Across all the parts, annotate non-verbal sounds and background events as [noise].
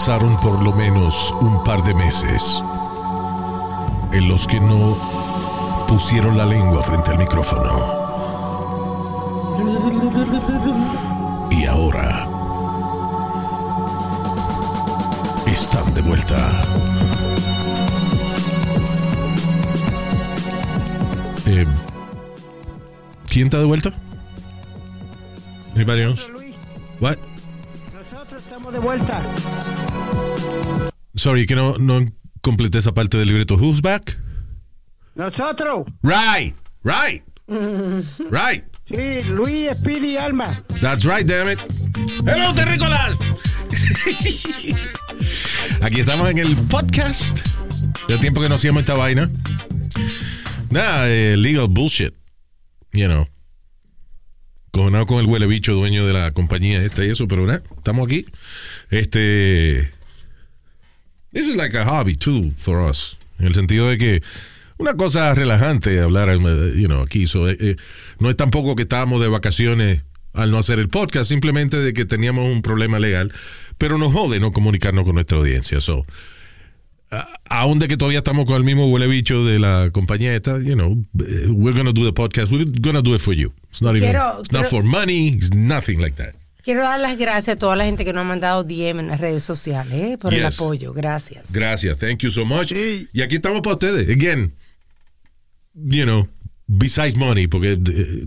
Pasaron por lo menos un par de meses en los que no pusieron la lengua frente al micrófono. Y ahora están de vuelta. Eh, ¿Quién está de vuelta? Anybody else? What? nosotros estamos de vuelta. Sorry, que no, no completé esa parte del libreto. Who's back? Nosotros. Right, right, [laughs] right. Sí, Luis, Speedy Alma. That's right, damn it. Hello, terrícolas. [laughs] Aquí estamos en el podcast. De tiempo que no hacíamos esta vaina. Nada, eh, legal bullshit. You know. Cojonado con el huele bicho dueño de la compañía esta y eso, pero nada, estamos aquí. Este. This is like a hobby too for us. En el sentido de que una cosa relajante hablar, you know, aquí. So, eh, eh, no es tampoco que estábamos de vacaciones al no hacer el podcast, simplemente de que teníamos un problema legal, pero nos jode no comunicarnos con nuestra audiencia. So, aún de que todavía estamos con el mismo huele bicho de la compañía esta, you know, eh, we're gonna do the podcast. We're gonna do it for you. It's not even, Quiero- it's not for money. It's nothing like that. Quiero dar las gracias a toda la gente que nos ha mandado DM en las redes sociales ¿eh? por el apoyo. Gracias. Gracias. Thank you so much. Sí. Y aquí estamos para ustedes. Again, you know, besides money, porque eh,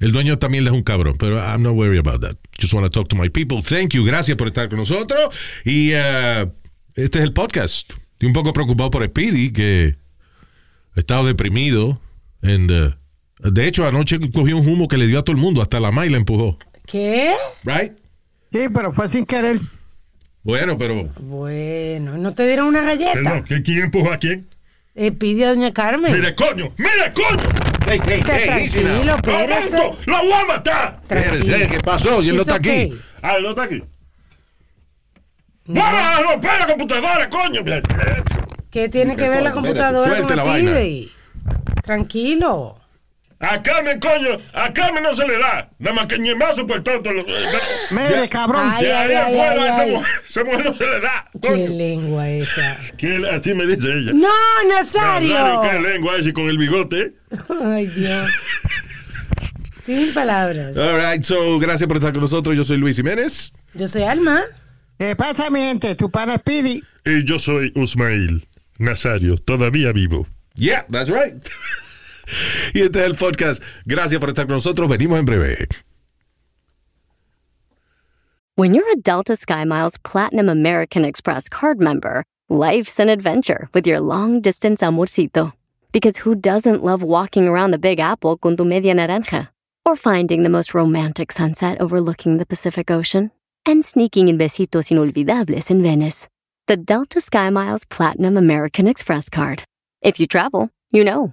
el dueño también es un cabrón, pero I'm not worried about that. Just want to talk to my people. Thank you. Gracias por estar con nosotros. Y eh, este es el podcast. Estoy un poco preocupado por Speedy, que ha estado deprimido. And, uh, de hecho, anoche cogió un humo que le dio a todo el mundo. Hasta la May la empujó. ¿Qué? Right? Sí, pero fue sin querer. Bueno, pero... Bueno, ¿no te dieron una galleta? Perdón, ¿que- ¿quién empujó a quién? Eh, pide a doña Carmen. ¡Mire, coño! ¡Mire, coño! Hey, hey, Está tranquilo, espérese. ¡Momento! ¡Lo voy a matar! ¿Qué pasó? ¿Quién no está aquí? Ah, ¿no está aquí? ¡Vamos a romper la computadora, coño! ¿Qué tiene que ver la computadora con la pide? Tranquilo. A Carmen, coño, a Carmen no se le da. Nada más que ñemazo por tonto. Mire, cabrón. Ay, De ahí ay, afuera, ay, esa. Mujer, esa mujer no se le da. ¿Qué coño. lengua esa? Que así me dice ella. ¡No, Nazario, ¿Qué Nazario! lengua ese con el bigote? Ay, Dios. Sin palabras. All right, so gracias por estar con nosotros. Yo soy Luis Jiménez. Yo soy Alma. ¿Qué pasa, mi gente? Tu pana Speedy. Y yo soy Usmail Nazario, todavía vivo. Yeah, that's right. [laughs] y este es el podcast. Gracias por estar con nosotros. Venimos en breve. When you're a Delta SkyMiles Platinum American Express card member, life's an adventure with your long distance amorcito. Because who doesn't love walking around the Big Apple con tu media naranja? Or finding the most romantic sunset overlooking the Pacific Ocean? And sneaking in besitos inolvidables in Venice. The Delta SkyMiles Platinum American Express card. If you travel, you know.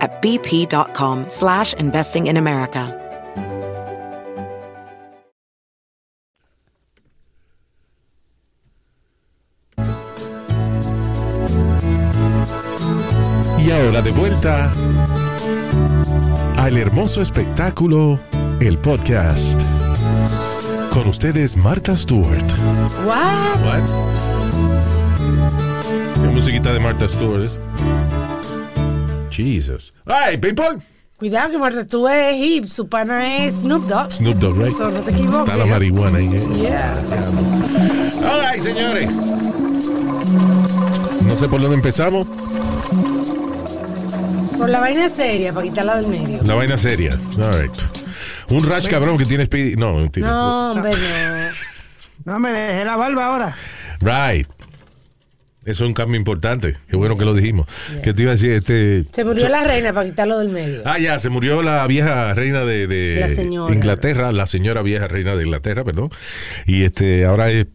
at bp.com slash investing in America. Y ahora de vuelta al hermoso espectáculo, el podcast. Con ustedes, Marta Stewart. What? What? ¿Qué musiquita de Marta Stewart? Es? Jesus. All right, people. Cuidado que Marta, tú es hip, su pana es Snoop Dogg. Snoop Dogg, right? So, no te equivoques. Está la marihuana ahí. eh. Yeah. All right, señores. No sé por dónde empezamos. Por la vaina seria, para quitarla del medio. La vaina seria. All right. Un rash cabrón que tiene Speedy. No, mentira. No, hombre, no. No me dejé la barba ahora. Right. Eso es un cambio importante. Qué bueno que lo dijimos. Que te iba a decir, este. Se murió la reina para quitarlo del medio. Ah, ya, se murió la vieja reina de, de La señora. Inglaterra, la señora vieja reina de Inglaterra, perdón. Y este, ahora es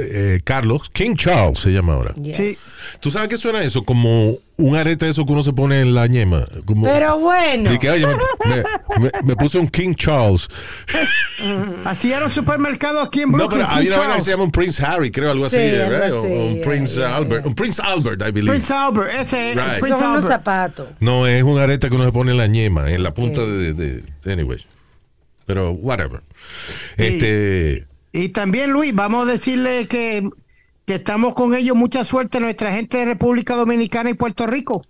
eh, Carlos, King Charles se llama ahora. Yes. Sí. ¿Tú sabes qué suena eso? Como un arete de eso que uno se pone en la ñema. Como, Pero bueno. Que, oye, me, me- me- me puse un King Charles. [laughs] Así era un supermercado aquí en No, Brooklyn. pero había una vaina que se llama un Prince Harry, creo, algo Sí, así? O- o un yeah, Prince yeah, Albert. Un Prince Albert, I believe. Prince Albert, ese es Right. Prince Son unos Albert. zapatos. No, es un arete que uno se pone en la ñema, en la punta de, de, de- Anyway. Pero, whatever. Este. Y también, Luis, vamos a decirle que, que estamos con ellos. Mucha suerte nuestra gente de República Dominicana y Puerto Rico.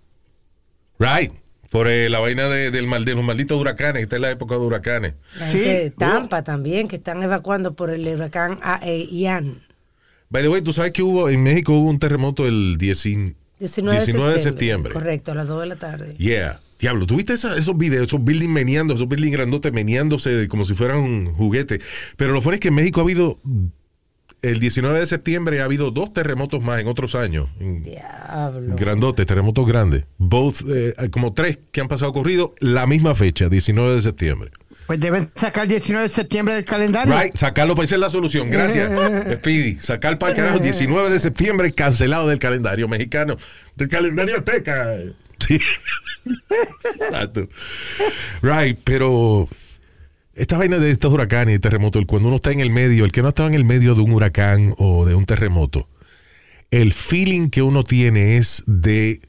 Right. Por eh, la vaina de, del mal, de los malditos huracanes. Esta es la época de huracanes. La Sí. gente de Tampa también, que están evacuando por el huracán A- eh, Ian. By the way, tú sabes que hubo en México hubo un terremoto el 19, 19, de septiembre. Correcto, a las 2 de la tarde. Yeah. Diablo, ¿tuviste esos videos, esos buildings meneando, esos buildings grandotes meneándose como si fueran un juguete? Pero lo fuerte es que en México ha habido, el 19 de septiembre ha habido dos terremotos más en otros años. Diablo. Grandotes, terremotos grandes. Both, eh, como tres que han pasado corrido, la misma fecha, 19 de septiembre. Pues deben sacar el 19 de septiembre del calendario. Right, sacarlo para esa es la solución. Gracias, [laughs] Speedy. Sacar para el carajo 19 de septiembre cancelado del calendario mexicano. Del calendario azteca. Sí. Exacto. Right, pero esta vaina de estos huracanes y terremotos, cuando uno está en el medio, el que no estaba en el medio de un huracán o de un terremoto, el feeling que uno tiene es de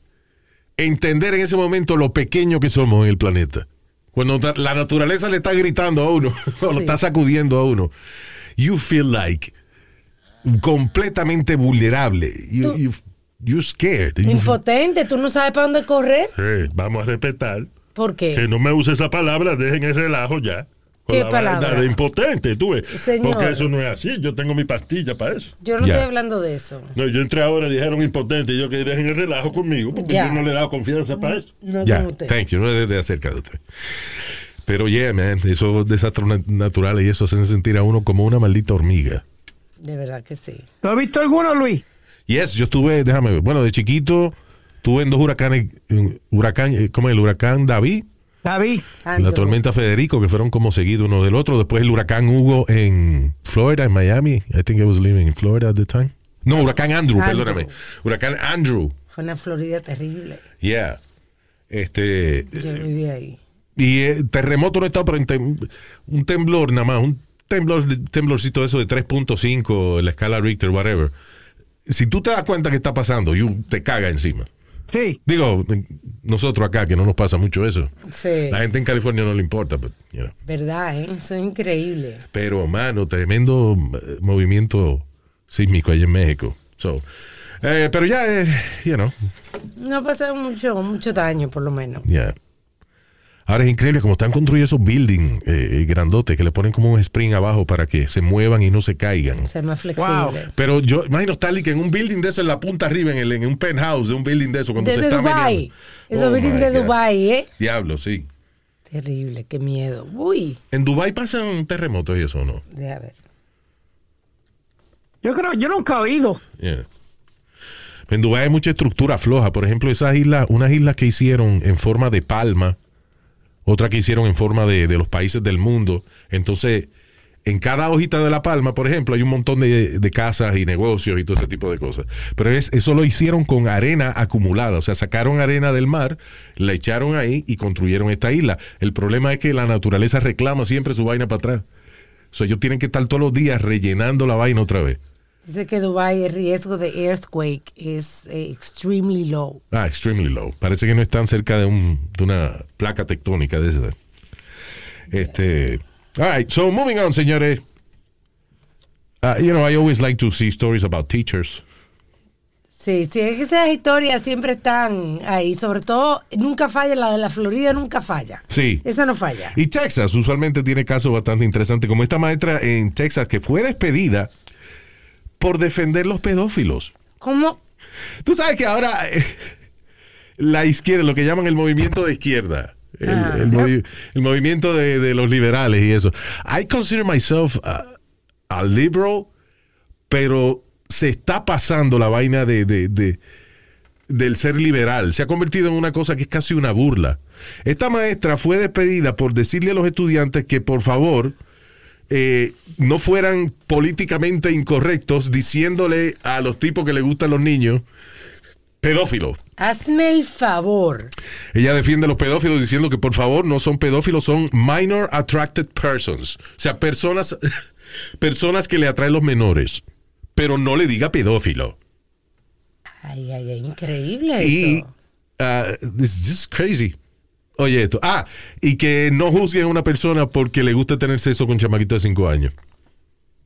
entender en ese momento lo pequeño que somos en el planeta. Cuando la naturaleza le está gritando a uno, [laughs] o lo Sí. está sacudiendo a uno, you feel like completamente vulnerable. You, you, scared. Impotente, tú no sabes para dónde correr. Eh, vamos a respetar. ¿Por Que qué? no me use esa palabra, dejen el relajo ya. ¿Qué palabra? de impotente, tú ves. Señor. Porque eso no es así. Yo tengo mi pastilla para eso. Yo no Ya. estoy hablando de eso. No, yo entré ahora y dijeron impotente y yo que dejen el relajo conmigo porque Ya. yo no le he dado confianza para eso. No Ya, usted. thank you. No es de acerca de usted. Pero yeah, man, esos desastres na- naturales y eso hacen sentir a uno como una maldita hormiga. De verdad que sí. ¿Lo has visto alguno, Luis? Yes, yo estuve, déjame ver, bueno, de chiquito tuve en dos huracanes, huracán, eh, como el huracán David, David. la tormenta Federico, que fueron como seguidos uno del otro. Después el huracán Hugo en Florida, en Miami. I think I was living in Florida at the time. No, huracán Andrew, Andrew. perdóname. Huracán Andrew. Fue una Florida terrible. Yeah. Este, Yo viví ahí. Y eh, terremoto no está, pero en tem- un temblor nada más, un temblor, temblorcito de eso de 3.5 en la escala Richter, whatever. Si tú te das cuenta que está pasando, you, te caga encima. Sí. Digo, nosotros acá, que no nos pasa mucho eso. Sí. La gente en California no le importa, but, you know. ¿Verdad, eh? Eso es increíble. pero mano, tremendo eh, movimiento sísmico allá en México. So, eh, pero ya, eh, you know, No ha pasado mucho, mucho daño, por lo menos. ya. Ahora es increíble como están construyendo esos buildings eh, grandotes que le ponen como un spring abajo para que se muevan y no se caigan. Ser más flexible. Pero yo imagino Stanley que en un building de eso en la punta arriba, en, el, en un penthouse de un building de eso, cuando se Desde está Dubai. meneando. Eso Oh, my de God. Dubai, ¿eh? Diablo, sí. Terrible, qué miedo. Uy, ¿En Dubai pasan terremotos y eso o no? deja ver. Yo creo, yo nunca he oído. Yeah. En Dubái hay mucha estructura floja. Por ejemplo, esas islas, unas islas que hicieron en forma de palma, otra que hicieron en forma de, de los países del mundo. Entonces, en cada hojita de la palma, por ejemplo, hay un montón de, de casas y negocios y todo ese tipo de cosas. Pero es- eso lo hicieron con arena acumulada. O sea, sacaron arena del mar, la echaron ahí y construyeron esta isla. El problema es que la naturaleza reclama siempre su vaina para atrás. O sea, ellos tienen que estar todos los días rellenando la vaina otra vez. Dice que Dubai el riesgo de earthquake es eh, extremely low. Ah, extremely low. Parece que no están cerca de, un, de una placa tectónica de esa. Este. All right, so moving on, señores. Uh, you know, I always like to see stories about teachers. Sí, sí, es que esas historias siempre están ahí. Sobre todo, nunca falla, la de la Florida nunca falla. Sí. Esa no falla. Y Texas usualmente tiene casos bastante interesantes, como esta maestra en Texas que fue despedida por defender los pedófilos. ¿Cómo? Tú sabes que ahora eh, la izquierda, lo que llaman el movimiento de izquierda, el, Ah. el movi- el movimiento de, de los liberales y eso. I consider myself a, a liberal, pero se está pasando la vaina de, de- de- del ser liberal. Se ha convertido en una cosa que es casi una burla. Esta maestra fue despedida por decirle a los estudiantes que por favor eh, no fueran políticamente incorrectos diciéndole a los tipos que le gustan los niños pedófilos. Hazme el favor. Ella defiende a los pedófilos diciendo que por favor no son pedófilos, son minor attracted persons. O sea, personas, [laughs] personas que le atraen los menores. Pero no le diga pedófilo. Ay, ay, ay, increíble Y eso. uh, this is crazy. Oye, esto. Ah, y que no juzguen a una persona porque le gusta tener sexo con chamaquito de 5 años.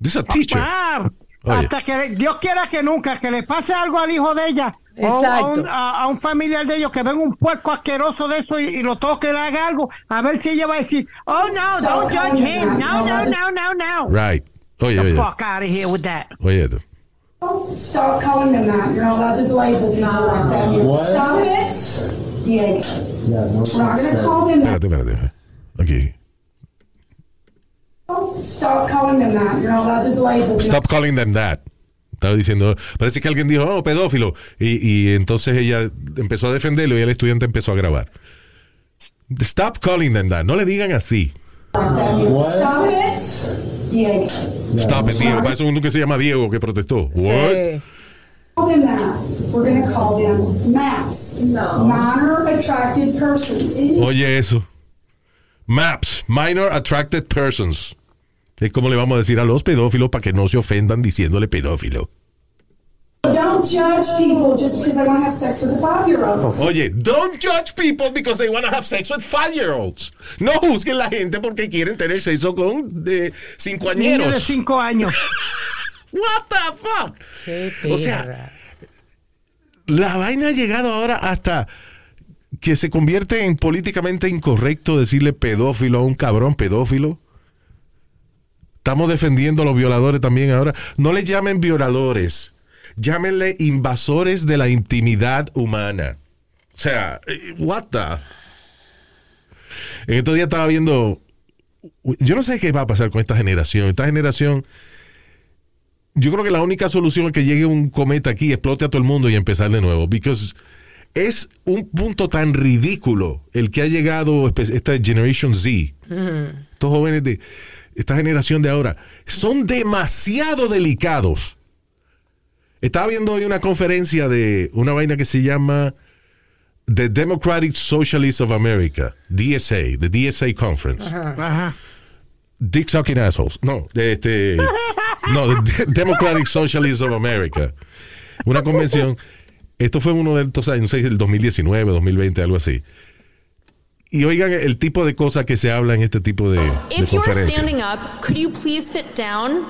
This is a teacher. Ah, Oye. hasta que le- Dios quiera que nunca, que le pase algo al hijo de ella. o a Exacto. un, a- a un familiar de ellos que venga un puerco asqueroso de eso y, y lo toque, le haga algo, a ver si ella va a decir, oh no, don't judge him, no, no, no, no, no. Right. Oye, The oye. fuck out of here with that. Oye, esto. Stop calling them that. You're not allowed to label people like that. Stop it. Diego. We're not going to call them that. Espérate, espérate. Aquí. Stop calling them that. You're not allowed to label them. Stop calling them that. Estaba diciendo, parece que alguien dijo, oh, pedófilo. Y, y entonces ella empezó a defenderlo y el estudiante empezó a grabar. Stop calling them that. No le digan así. Stop it. Diego. Stop it, Diego. Para eso uno que se llama Diego que protestó. What? Call them that. We're going to call them MAPS. No. Minor attracted persons. Oye eso. MAPS, Minor Attracted Persons. Es como le vamos a decir a los pedófilos para que no se ofendan diciéndole pedófilo. Don't judge people just because they want to have sex with a five-year-old. Oye, don't judge people because they want to have sex with five-year-olds. No juzguen la gente porque quieren tener sexo con de Niño de cincoañeros. cinco años. [laughs] What the fuck? Qué O sea. La vaina ha llegado ahora hasta que se convierte en políticamente incorrecto decirle pedófilo a un cabrón pedófilo. Estamos defendiendo a los violadores también ahora. No le llamen violadores, llámenle invasores de la intimidad humana. O sea, eh, what the? En estos días estaba viendo. Yo no sé qué va a pasar con esta generación. Esta generación. Yo creo que la única solución es que llegue un cometa aquí, explote a todo el mundo y empezar de nuevo. Because es un punto tan ridículo el que ha llegado esta Generation Z. Estos jóvenes de esta generación de ahora son demasiado delicados. Estaba viendo hoy una conferencia de una vaina que se llama The Democratic Socialists of America, DSA, the DSA Conference. Ajá. Dick sucking assholes. No, de este. No, the Democratic Socialists of America. Una convención. Esto fue uno de estos años, no sé, el 2019, 2020, algo así. Y oigan el tipo de cosas que se habla en este tipo de, de If are conferencias. standing up, could you please sit down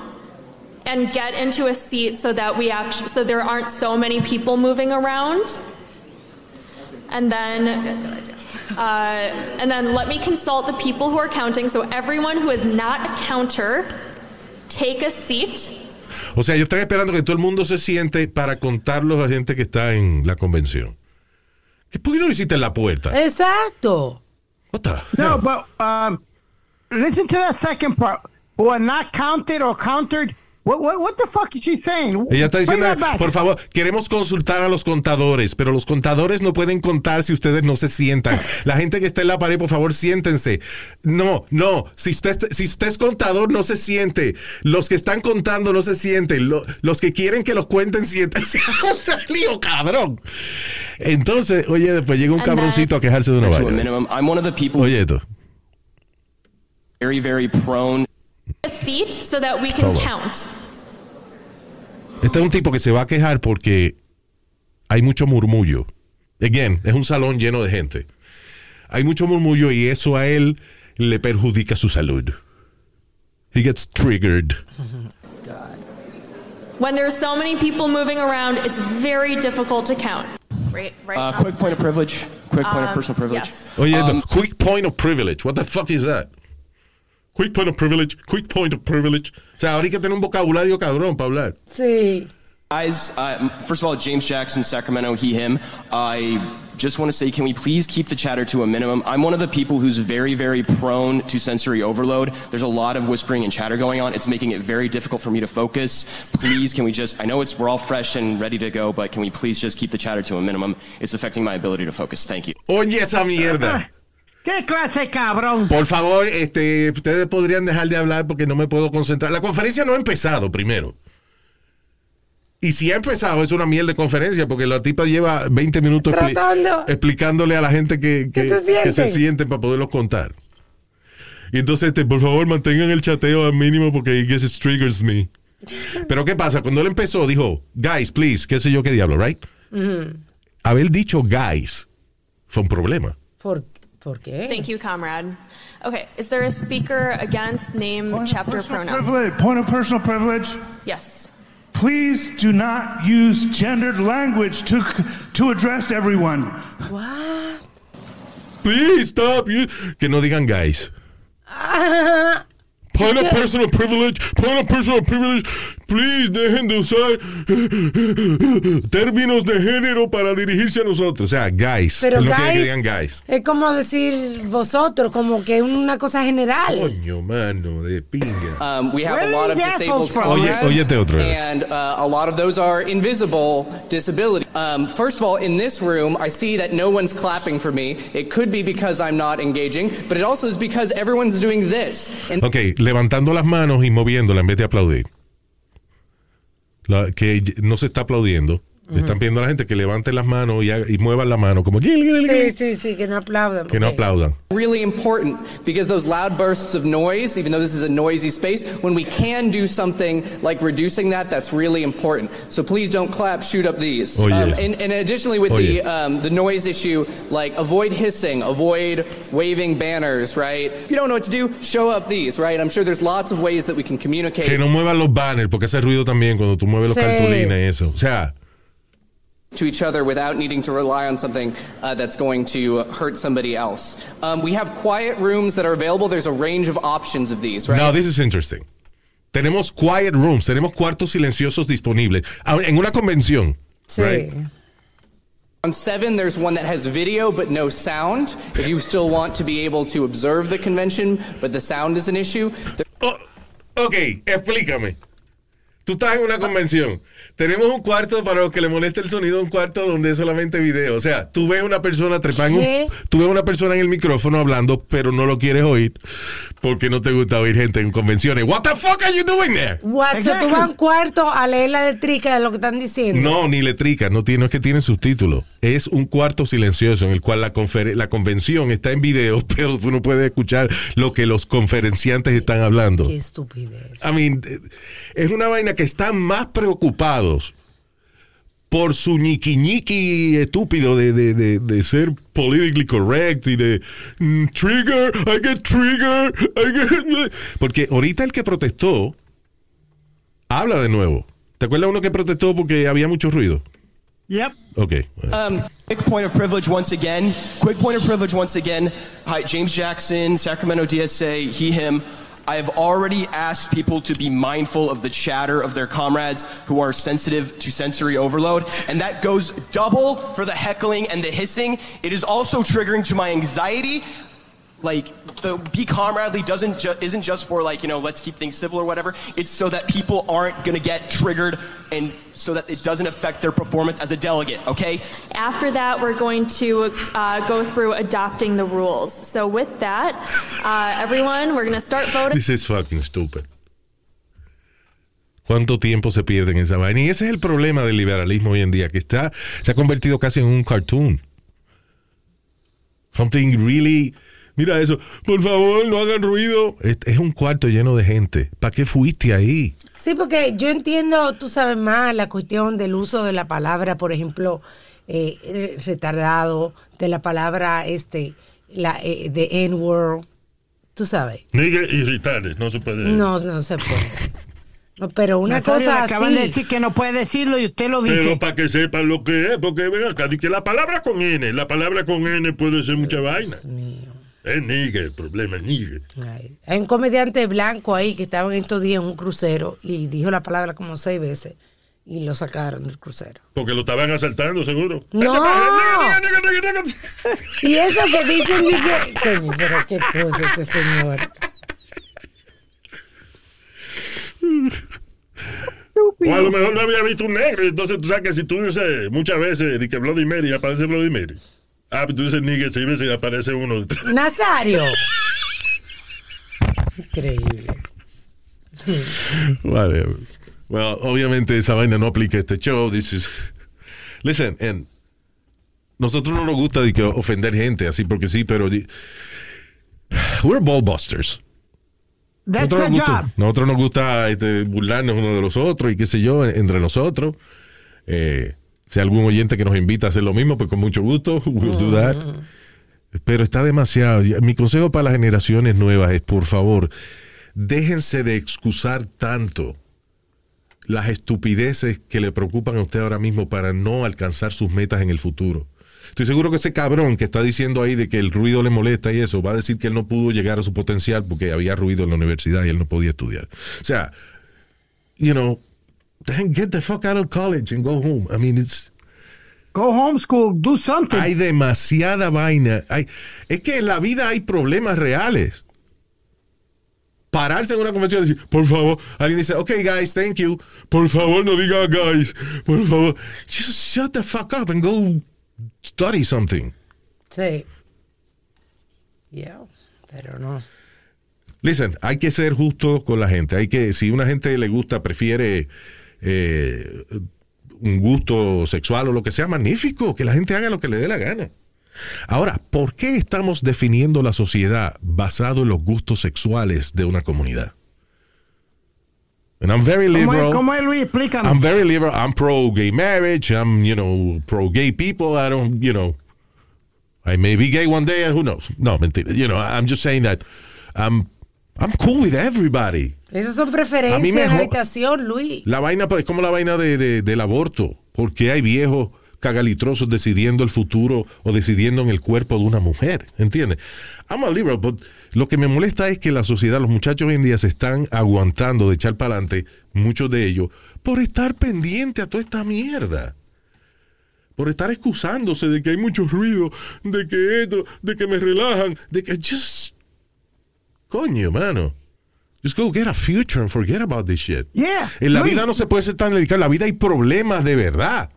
and get into a seat so that we actually so there aren't so many people moving around? And then uh, and then let me consult the people who are counting. So everyone who is not a counter, take a seat. O sea, ellos están esperando que todo el mundo se siente para contarlos a gente que está en la convención. ¿Qué- ¿Por qué no lo hiciste en la puerta? Exacto. What the No, hell? but um, listen to that second part. Who are not counted or countered. What, what, what the fuck is she saying? Ella está diciendo, por favor, queremos consultar a los contadores, pero los contadores no pueden contar si ustedes no se sientan. La gente que está en la pared, por favor, siéntense. No, no, si usted, si usted es contador, no se siente. Los que están contando no se sienten. Lo- los que quieren que los cuenten, siéntense. [laughs] Lío, cabrón. Entonces, oye, después llega un And cabroncito a quejarse de una vaina. minimum. I'm one of the people Oye, esto. very, very prone so that we can Hold on. count. Este es un tipo que se va a quejar porque hay mucho murmullo. Again, es un salón lleno de gente. Hay mucho murmullo y eso a él le perjudica su salud. He gets triggered. God. [laughs] When there's so many people moving around, it's very difficult to count. Right, right. Uh, quick point of privilege. Quick point of Um, personal privilege. yes. Oye, esto, Um, quick point of privilege. What the fuck is that? Quick point of privilege, quick point of privilege. O sea, ahora hay que tener un vocabulario cabrón para hablar. Sí. Guys, uh, first of all, James Jackson, Sacramento, he, him. I just want to say, can we please keep the chatter to a minimum? I'm one of the people who's very, very prone to sensory overload. There's a lot of whispering and chatter going on. It's making it very difficult for me to focus. Please, can we just, I know it's, we're all fresh and ready to go, but can we please just keep the chatter to a minimum? It's affecting my ability to focus. Thank you. Oye, esa mierda. ¿Qué clase cabrón? Por favor, este, ustedes podrían dejar de hablar porque no me puedo concentrar. La conferencia no ha empezado primero. Y si ha empezado, es una mierda de conferencia porque la tipa lleva 20 minutos expli- explicándole a la gente que, que, se sienten. que se sienten para poderlos contar. Y entonces, este, por favor, mantengan el chateo al mínimo porque it it triggers me. Pero ¿qué pasa? Cuando él empezó, dijo, guys, please, qué sé yo qué diablo, right? Haber dicho guys fue un problema. ¿Por, ¿Por qué? Thank you, comrade. Okay, is there a speaker against name, chapter, pronoun? Privilege, point of personal privilege. Yes. Please do not use gendered language to to address everyone. What? Please stop. you- Que no digan guys. Ah. Point of personal privilege, point of personal privilege. Please dejen de usar términos de género para dirigirse a nosotros. O sea, guys. Pero Él no quiere que guys- digan guys. Es como decir vosotros, como que una cosa general. Coño, mano, de pinga. Um, we have a lot of disabled? Oye, óyete otro. and uh, a lot of those are invisible disability. Um, first of all, in this room, I see that no one's clapping for me. It could be because I'm not engaging, but it also is because everyone's doing this. And Ok, levantando las manos y moviéndolas en vez de aplaudir. La- que no se está aplaudiendo. Le están pidiendo a la gente que levante las manos y, y muevan la mano como Sí, sí, sí, que no aplaudan. que no aplaudan. really important because those loud bursts of noise, even though this is a noisy space, when we can do something like reducing that, that's really important. So please don't clap, shoot up these. Oh, um, yes. and, and additionally, with Oh, the yeah. um, the noise issue, like avoid hissing, avoid waving banners, right? If you don't know what to do, show up these, right? I'm sure there's lots of ways that we can communicate. Que no muevan los banners, porque hace ruido también cuando tú mueves los Sí. cartulinas y eso. O sea, to each other without needing to rely on something uh, that's going to hurt somebody else. Um, we have quiet rooms that are available. There's a range of options of these, right? now this is interesting. Tenemos quiet rooms, tenemos cuartos silenciosos disponibles. En una convención. right? On seven, there's one that has video but no sound. If you still want to be able to observe the convention, but the sound is an issue. Ok, explícame. Tú estás en una convención. Tenemos un cuarto para los que le molesta el sonido, un cuarto donde es solamente video. O sea, tú ves una persona trepando, ¿Qué? tú ves una persona en el micrófono hablando, pero no lo quieres oír porque no te gusta oír gente en convenciones. What the fuck are you doing there? What, so tú vas a un cuarto a leer la eléctrica de lo que están diciendo. No, ni letrica, no, tiene, no es que tiene subtítulos. Es un cuarto silencioso en el cual la, confer- la convención está en video, [laughs] pero tú no puedes escuchar lo que los conferenciantes están hablando. Qué estupidez. I mean, es una vaina que están más preocupados por su ñiqui ñiqui estúpido de, de, de, de ser politically correct y de mm, trigger, I get trigger, I get... [laughs] Porque ahorita el que protestó habla de nuevo. ¿Te acuerdas uno que protestó porque había mucho ruido? Yep. Ok. Um, quick point of privilege once again. Quick point of privilege once again. Hi, James Jackson, Sacramento DSA, he, him. I have already asked people to be mindful of the chatter of their comrades who are sensitive to sensory overload, and that goes double for the heckling and the hissing. It is also triggering to my anxiety. Like the be comradely doesn't ju- isn't just for like you know let's keep things civil or whatever. It's so that people aren't gonna get triggered and so that it doesn't affect their performance as a delegate. Okay. After that, we're going to uh, go through adopting the rules. So, with that, uh, everyone, we're going to start voting. This is fucking stupid. ¿Cuánto tiempo se pierde en esa vaina? Y ese es el problema del liberalismo hoy en día, que está, se ha convertido casi en un cartoon. Something really... Mira eso, por favor, no hagan ruido. Es, es un cuarto lleno de gente. ¿Para qué fuiste ahí? Sí, porque yo entiendo, tú sabes más, la cuestión del uso de la palabra, por ejemplo, eh, retardado, de la palabra este, la eh, de N-word, tú sabes. Nigga irritables, no se puede. No, no se puede. Pero una Nazario, cosa acaban de decir que no puede decirlo y usted lo dice. Pero para que sepan lo que es, porque ven acá, que la palabra con N, la palabra con N puede ser mucha vaina. Es nigga, el problema es nigga. Hay un comediante blanco ahí que estaba en estos días en un crucero y dijo la palabra como seis veces y lo sacaron del crucero. Porque lo estaban asaltando, seguro. No. Nigga. Y eso que dicen que. Coño, pero qué cosa este señor. O a lo mejor no había visto un negro. Entonces tú sabes que si tú dices muchas veces di que Bloody Mary aparece Bloody Mary. Ah, pero tú dices nigga seis veces y aparece uno. [laughs] Nazario. Increíble. Vale. Well, obviamente esa vaina no aplica a este show. This is... Listen, and nosotros no nos gusta de que ofender gente así porque sí, pero we're ballbusters. That's Nosotros nos gusta, job. nosotros nos gusta este, burlarnos uno de los otros y qué sé yo, entre nosotros. Eh, si algún oyente que nos invita a hacer lo mismo, pues con mucho gusto, [laughs] we'll do that. Pero está demasiado. Mi consejo para las generaciones nuevas es, por favor, déjense de excusar tanto las estupideces que le preocupan a usted ahora mismo para no alcanzar sus metas en el futuro. Estoy seguro que ese cabrón que está diciendo ahí de que el ruido le molesta y eso, va a decir que él no pudo llegar a su potencial porque había ruido en la universidad y él no podía estudiar. O sea, you know, then get the fuck out of college and go home. I mean, it's... Go homeschool, do something. Hay demasiada vaina. Hay, es que en la vida hay problemas reales. Pararse en una convención y decir, por favor, alguien dice, ok, guys, thank you. Por favor, no diga guys. Por favor, just shut the fuck up and go study something. Sí. Yeah, pero no. Listen, hay que ser justo con la gente. Hay que, si una gente le gusta, prefiere eh, un gusto sexual o lo que sea, magnífico, que la gente haga lo que le dé la gana. Ahora, ¿por qué estamos definiendo la sociedad basado en los gustos sexuales de una comunidad? And I'm very ¿Cómo es, liberal. cómo es, Luis? Explícanos. I'm very liberal. I'm pro gay marriage. I'm, you know, pro gay people. I don't, you know, I may be gay one day. Who knows? No, mentira. You know, I'm just saying that I'm, I'm cool with everybody. Esas son A mí preferencias me de habitación, Luis. La vaina es como la vaina de, de- del aborto. Porque hay viejos cagalitrosos decidiendo el futuro o decidiendo en el cuerpo de una mujer. ¿Entiendes? I'm a liberal, but lo que me molesta es que la sociedad, los muchachos hoy en día se están aguantando de echar para adelante, muchos de ellos, por estar pendiente a toda esta mierda. Por estar excusándose de que hay mucho ruido, de que esto, de que me relajan, de que just. Coño, mano. Just go get a future and forget about this shit. Yeah. En la Luis. vida no se puede ser tan delicado. En la vida hay problemas de verdad.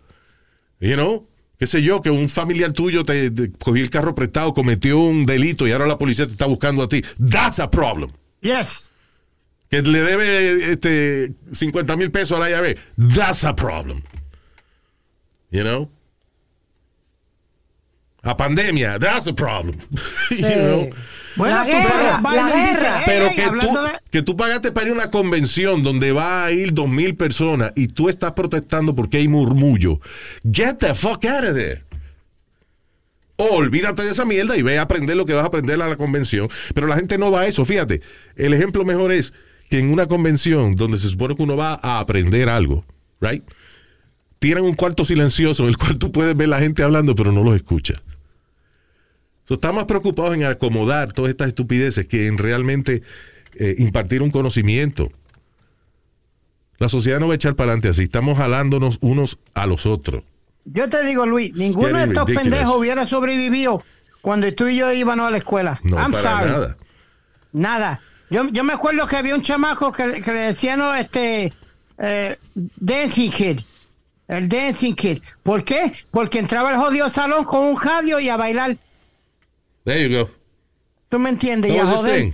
You know? Qué sé yo, que un familiar tuyo te, te cogió el carro prestado, cometió un delito y ahora la policía te está buscando a ti. That's a problem. Yes. Que le debe este, 50 mil pesos a la IRS. That's a problem. You know? A pandemia. That's a problem. [laughs] You know? Bueno, La guerra, la guerra. "Ey, Pero que tú, que tú pagaste para ir a una convención donde va a ir dos mil personas y tú estás protestando porque hay murmullo. Get the fuck out of there. O olvídate de esa mierda y ve a aprender lo que vas a aprender a la convención. Pero la gente no va a eso. Fíjate, el ejemplo mejor es que en una convención donde se supone que uno va a aprender algo, right? Tienen un cuarto silencioso en el cual tú puedes ver la gente hablando, pero no los escuchas. So, están más preocupados en acomodar todas estas estupideces que en realmente eh, impartir un conocimiento. La sociedad no va a echar para adelante así. Estamos jalándonos unos a los otros. Yo te digo, Luis, ninguno de estos ridiculous. pendejos hubiera sobrevivido cuando tú y yo íbamos a la escuela. No, I'm para sorry. nada. Nada. Yo, yo me acuerdo que había un chamaco que, que le decían, no, este, eh, Dancing Kid. El Dancing Kid. ¿Por qué? Porque entraba al jodido salón con un radio y a bailar. There you go. ¿Tú me entiendes? Y That a was his joder. thing.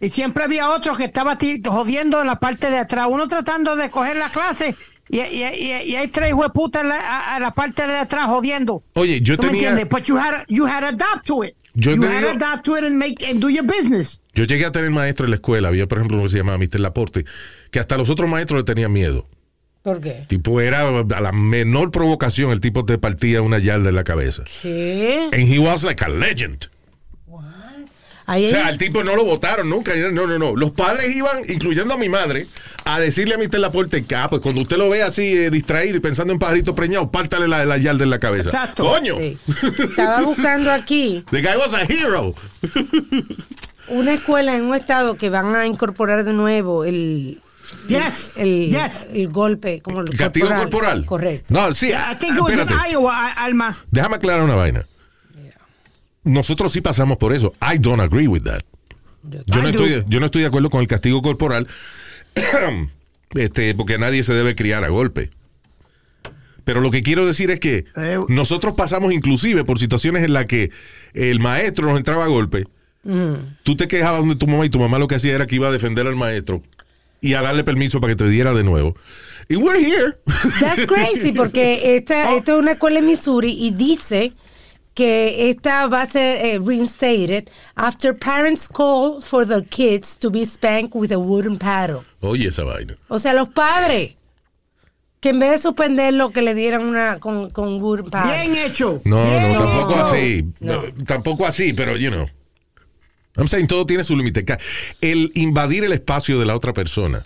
Y siempre había otro que estaba jodiendo en la parte de atrás. Uno tratando de coger la clase y, y, y- y hay tres hueputas en la, a, a la parte de atrás jodiendo. Oye, yo ¿Tú me tenía. entiendes? But you had, you had to adapt to it. Yo you tenido- had to adapt to it and, make, and do your business. Yo llegué a tener maestro en la escuela. Había, por ejemplo, uno que se llamaba Mr. Laporte, que hasta los otros maestros le tenían miedo. ¿Por qué? Tipo, era a la menor provocación, el tipo te partía una yarda en la cabeza. ¿Qué? And he was like a legend. Ahí O sea, al tipo no lo votaron nunca. No, no, no. Los padres iban, incluyendo a mi madre, a decirle a mi la puerta ah, pues cuando usted lo ve así eh, distraído y pensando en pajarito preñado, pártale la, la yarda en la cabeza. Exacto. ¡Coño! Sí. Estaba buscando aquí [laughs] The guy was a hero. [laughs] una escuela en un estado que van a incorporar de nuevo el Yes, el, yes. el golpe como el Castigo corporal. Correcto. No, sí. I think it was in. Iowa, Alma. Déjame aclarar una vaina. Nosotros sí pasamos por eso. I don't agree with that. Yo no, estoy, yo no estoy de acuerdo con el castigo corporal [clears throat] este, porque nadie se debe criar a golpe. Pero lo que quiero decir es que Eh, nosotros pasamos inclusive por situaciones en las que el maestro nos entraba a golpe. Tú te quejabas de tu mamá y tu mamá lo que hacía era que iba a defender al maestro y a darle permiso para que te diera de nuevo. Y we're here. That's crazy porque [laughs] esta, esto es una escuela en Missouri y dice que esta va a ser eh, reinstated after parents call for the kids to be spanked with a wooden paddle. Oye, esa vaina. O sea, los padres que en vez de suspenderlo que le dieran una con, con wooden paddle. Bien hecho. No, Bien no, tampoco hecho. así. No. Tampoco así, pero, you know. I'm saying, todo tiene su límite. El invadir el espacio de la otra persona,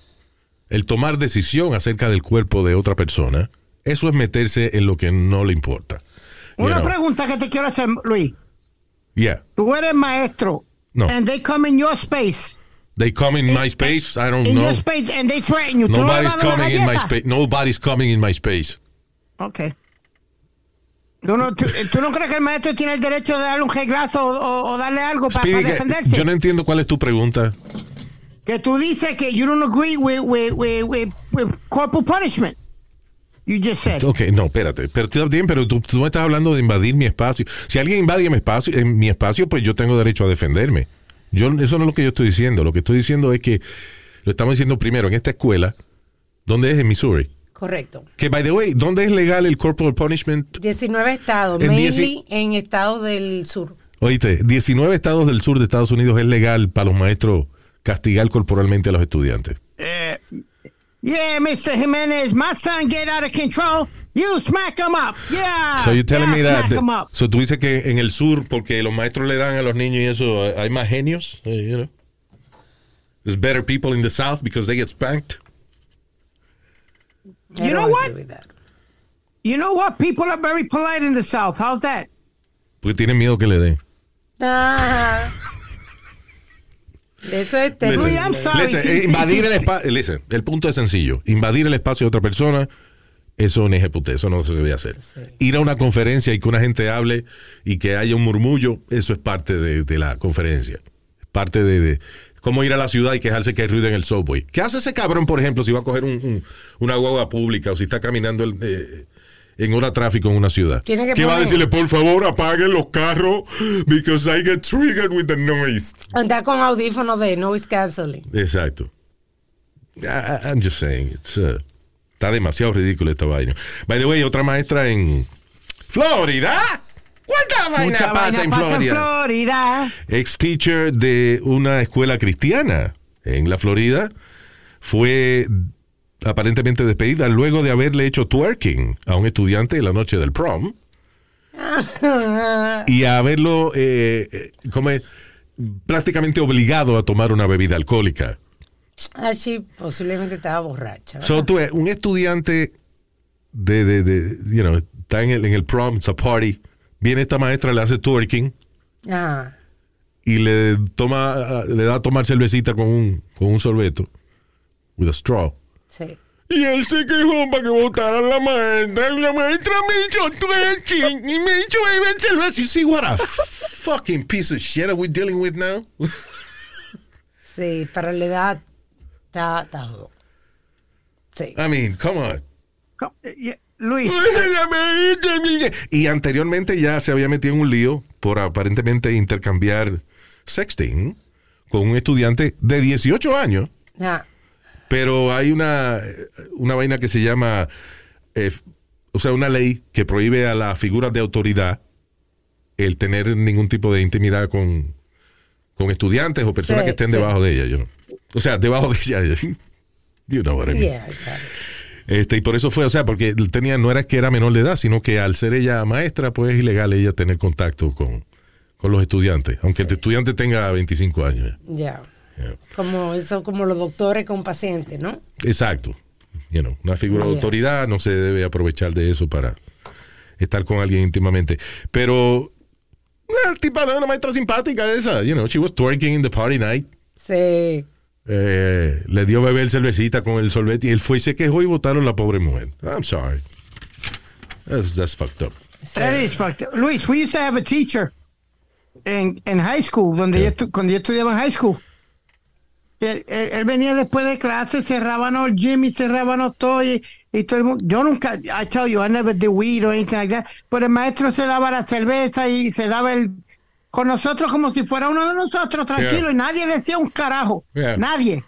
el tomar decisión acerca del cuerpo de otra persona, eso es meterse en lo que no le importa. Una know. pregunta que te quiero hacer, Luis. Yeah. Tú eres maestro. No. And they come in your space. They come in my space. I don't In know. your space and they threaten you. ¿Tú no le Nobody's coming in my space. Nobody's coming in my space. Ok. ¿Tú no, tú, tú no crees que el maestro tiene el derecho de darle un reglazo o, o- o darle algo para que- defenderse? yo no entiendo cuál es tu pregunta. Que tú dices que you don't agree with, with, with, with, with corporal punishment. You just said. Ok, no, espérate. Pero, está bien, pero tú, tú me estás hablando de invadir mi espacio. Si alguien invade mi espacio, en mi espacio, pues yo tengo derecho a defenderme. Yo, eso no es lo que yo estoy diciendo. Lo que estoy diciendo es que lo estamos diciendo primero en esta escuela, ¿dónde es? En Missouri. Correcto. Que, by the way, ¿dónde es legal el corporal punishment? 19 estados, En mainly en estados del sur. Oíste, 19 estados del sur de Estados Unidos es legal para los maestros castigar corporalmente a los estudiantes. Eh, yeah, Mr. Jimenez, my son get out of control. You smack him up. Yeah. So you're telling yeah, me that, smack him up. so tú dices que en el sur, porque los maestros le dan a los niños y eso, hay más genios, eh, you know? There's better people in the south because they get spanked. You know what? You know what? People are very polite in the South. How's that? Porque tienen miedo que le den. Ajá. Eso es terrible. Listen, listen, eh, invadir el espacio. Listen, el punto es sencillo. Invadir el espacio de otra persona, eso no es eso no se debe hacer. Ir a una conferencia y que una gente hable y que haya un murmullo, eso es parte de, de la conferencia. Parte de, de cómo ir a la ciudad y quejarse que hay ruido en el subway. ¿Qué hace ese cabrón, por ejemplo, si va a coger un- un- una guagua pública o si está caminando el- eh, en hora de tráfico en una ciudad? Tiene que ¿Qué va a poner- decirle? Por favor, apaguen los carros because I get triggered with the noise. Andar con audífonos de noise canceling. Exacto. I- I'm just saying, it's, uh, está demasiado ridículo esta vaina. By the way, otra maestra en Florida. ¿Cuánta vaina Mucha pasa vaina en pasa en Florida? Florida. Ex teacher de una escuela cristiana en la Florida fue aparentemente despedida luego de haberle hecho twerking a un estudiante en la noche del prom [laughs] y a haberlo eh, como es, prácticamente obligado a tomar una bebida alcohólica. Así posiblemente estaba borracha. So, tú un estudiante de, de, de, you know, está en el, en el prom, it's a party, viene esta maestra, le hace twerking Ah. y le toma, le da a tomar cervecita con un, con un sorbeto, with a straw. Sí. Y él se quejó para que votaran la maestra. Y la maestra me hizo twerking y me hizo beber cerveza. You see what a fucking piece of shit are we dealing with now? Sí, para la edad está, está jodido. Sí. I mean, come on. Luis. [laughs] Y anteriormente ya se había metido en un lío por aparentemente intercambiar sexting con un estudiante de 18 años. Ah, Pero hay una, una vaina que se llama, eh, o sea, una ley que prohíbe a las figuras de autoridad el tener ningún tipo de intimidad con, con estudiantes o personas Sí, que estén sí. debajo de ella. you know. O sea, debajo de ella. [laughs] You know what I mean. yeah, got it. Este, y por eso fue, o sea, porque tenía, no era que era menor de edad, sino que al ser ella maestra, pues es ilegal ella tener contacto con, con los estudiantes, aunque el estudiante tenga 25 años. Ya. Como eso, como los doctores con pacientes, ¿no? Exacto. You know, una figura de autoridad no se debe aprovechar de eso para estar con alguien íntimamente. Pero eh, el tipo era una maestra simpática esa. You know, she was twerking in the party night. Sí. Eh, le dio beber cervecita con el sorbete y él fue y se quejó y votaron la pobre mujer. I'm sorry. That's, that's fucked up. That is fucked up. Luis, we used to have a teacher en, en high school, donde yo cuando yo estudiaba en high school. Él, él- él venía después de clase, cerraban el gym y cerraban todo. Y, y todo el mundo. Yo nunca, I tell you, I never did weed or anything like that. Pero el maestro se daba la cerveza y se daba el. Con nosotros como si fuera uno de nosotros, tranquilo. Yeah. Y nadie decía un carajo. Yeah. Nadie.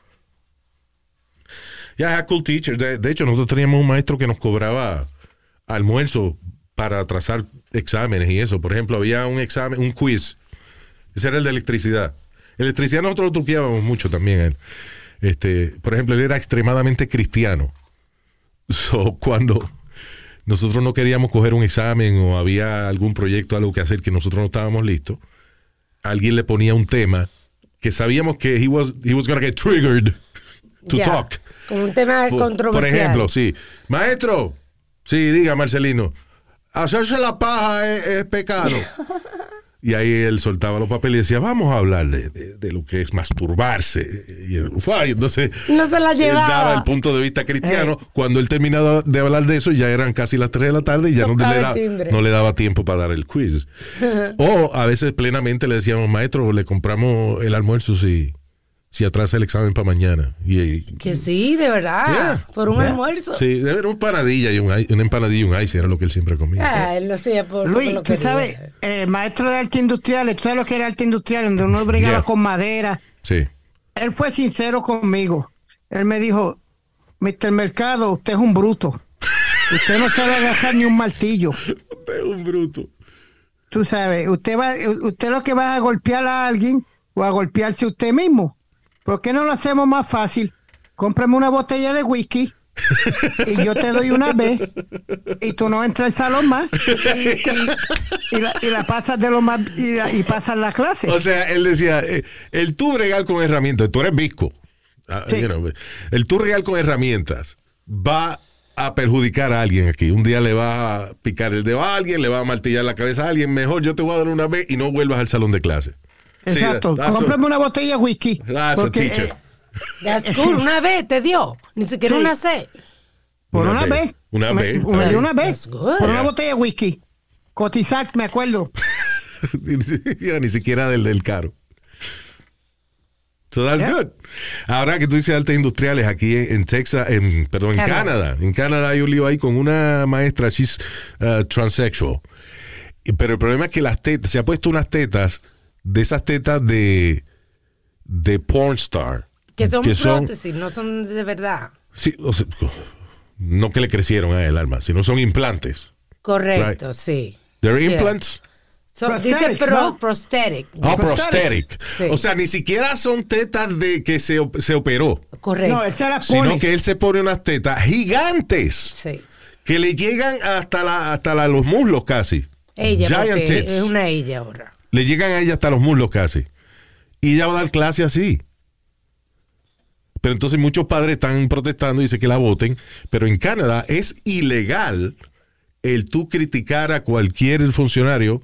Ya, yeah, cool teacher. De, de hecho, nosotros teníamos un maestro que nos cobraba almuerzo para trazar exámenes y eso. Por ejemplo, había un examen, un quiz. Ese era el de electricidad. Electricidad nosotros lo truqueábamos mucho también. a él. Este, por ejemplo, él era extremadamente cristiano. So, cuando nosotros no queríamos coger un examen o había algún proyecto, algo que hacer que nosotros no estábamos listos, alguien le ponía un tema que sabíamos que he was, he was gonna get triggered to Ya. talk. Un tema Por, controversial. por ejemplo, sí. Maestro, sí, diga Marcelino, hacerse la paja es, es pecado. [laughs] y ahí él soltaba los papeles y decía, vamos a hablar de, de- de lo que es masturbarse. Y él, entonces No se la él llevaba. daba el punto de vista cristiano. Eh. Cuando él terminaba de hablar de eso, ya eran casi las 3 de la tarde y ya no le, da- no le daba tiempo para dar el quiz. [laughs] O a veces plenamente le decíamos, maestro, le compramos el almuerzo si, si atrasa el examen para mañana. Y, Que sí, de verdad. Yeah. Por un Yeah. almuerzo. Sí, debe haber un panadilla y un, una empanadilla y un ice, era lo que él siempre comía. Ah, él lo hacía por Luis, lo tú que sabes, eh, maestro de arte industrial, tú sabes lo que era arte industrial, donde uno bregaba Yeah. con madera. Sí. Él fue sincero conmigo. Él me dijo, Mr. Mercado, usted es un bruto. Usted no sabe agarrar ni un martillo. Usted es un bruto. Tú sabes, usted va, usted lo que va a golpear a alguien o a golpearse usted mismo. ¿Por qué no lo hacemos más fácil? Cómprame una botella de whisky y yo te doy una B y tú no entras al salón más y, y- y la, y la pasas de lo más y, la- pasas la clase. O sea, él decía, eh, el tú regal con herramientas, tú eres visco. Ah, Sí. you know, el tú regal con herramientas va a perjudicar a alguien aquí. Un día le va a picar el dedo a alguien, le va a martillar la cabeza a alguien. Mejor yo te voy a dar una vez y no vuelvas al salón de clase. Sí, Exacto. that's a- Cómprame una botella de whisky. that's a porque, teacher. eh, That's cool. Una vez te dio. Ni siquiera Sí. una C. por Una una, vez. Una vez. Una vez. Por una botella de whisky. Cotizac, me acuerdo. [laughs] Ni siquiera del del caro. So that's Yeah. good. Ahora que tú dices artes industriales, aquí en, Texas, en, perdón, en Canadá. Canadá. En Canadá hay un lío ahí con una maestra, she's uh, transsexual. Pero el problema es que las tetas, se ha puesto unas tetas, de esas tetas de, de porn star. Que son prótesis, no son de verdad. sí, o sea, no que le crecieron a el alma, sino son implantes. Correcto, Right. sí. They're Yeah. implants. So, Prosthetic, dice pro- ¿no? prosthetic. Ah, prosthetic. Sí. O sea, ni siquiera son tetas de que se, se operó, Correcto. No, él se la sino pone. que él se pone unas tetas gigantes Sí. que le llegan hasta, la, hasta la- los muslos casi. Ella, Giant porque tits. es una ella ahora. Le llegan a ella hasta los muslos casi. Y ella va a dar clase así. Pero entonces muchos padres están protestando y dicen que la voten. Pero en Canadá es ilegal el tú criticar a cualquier funcionario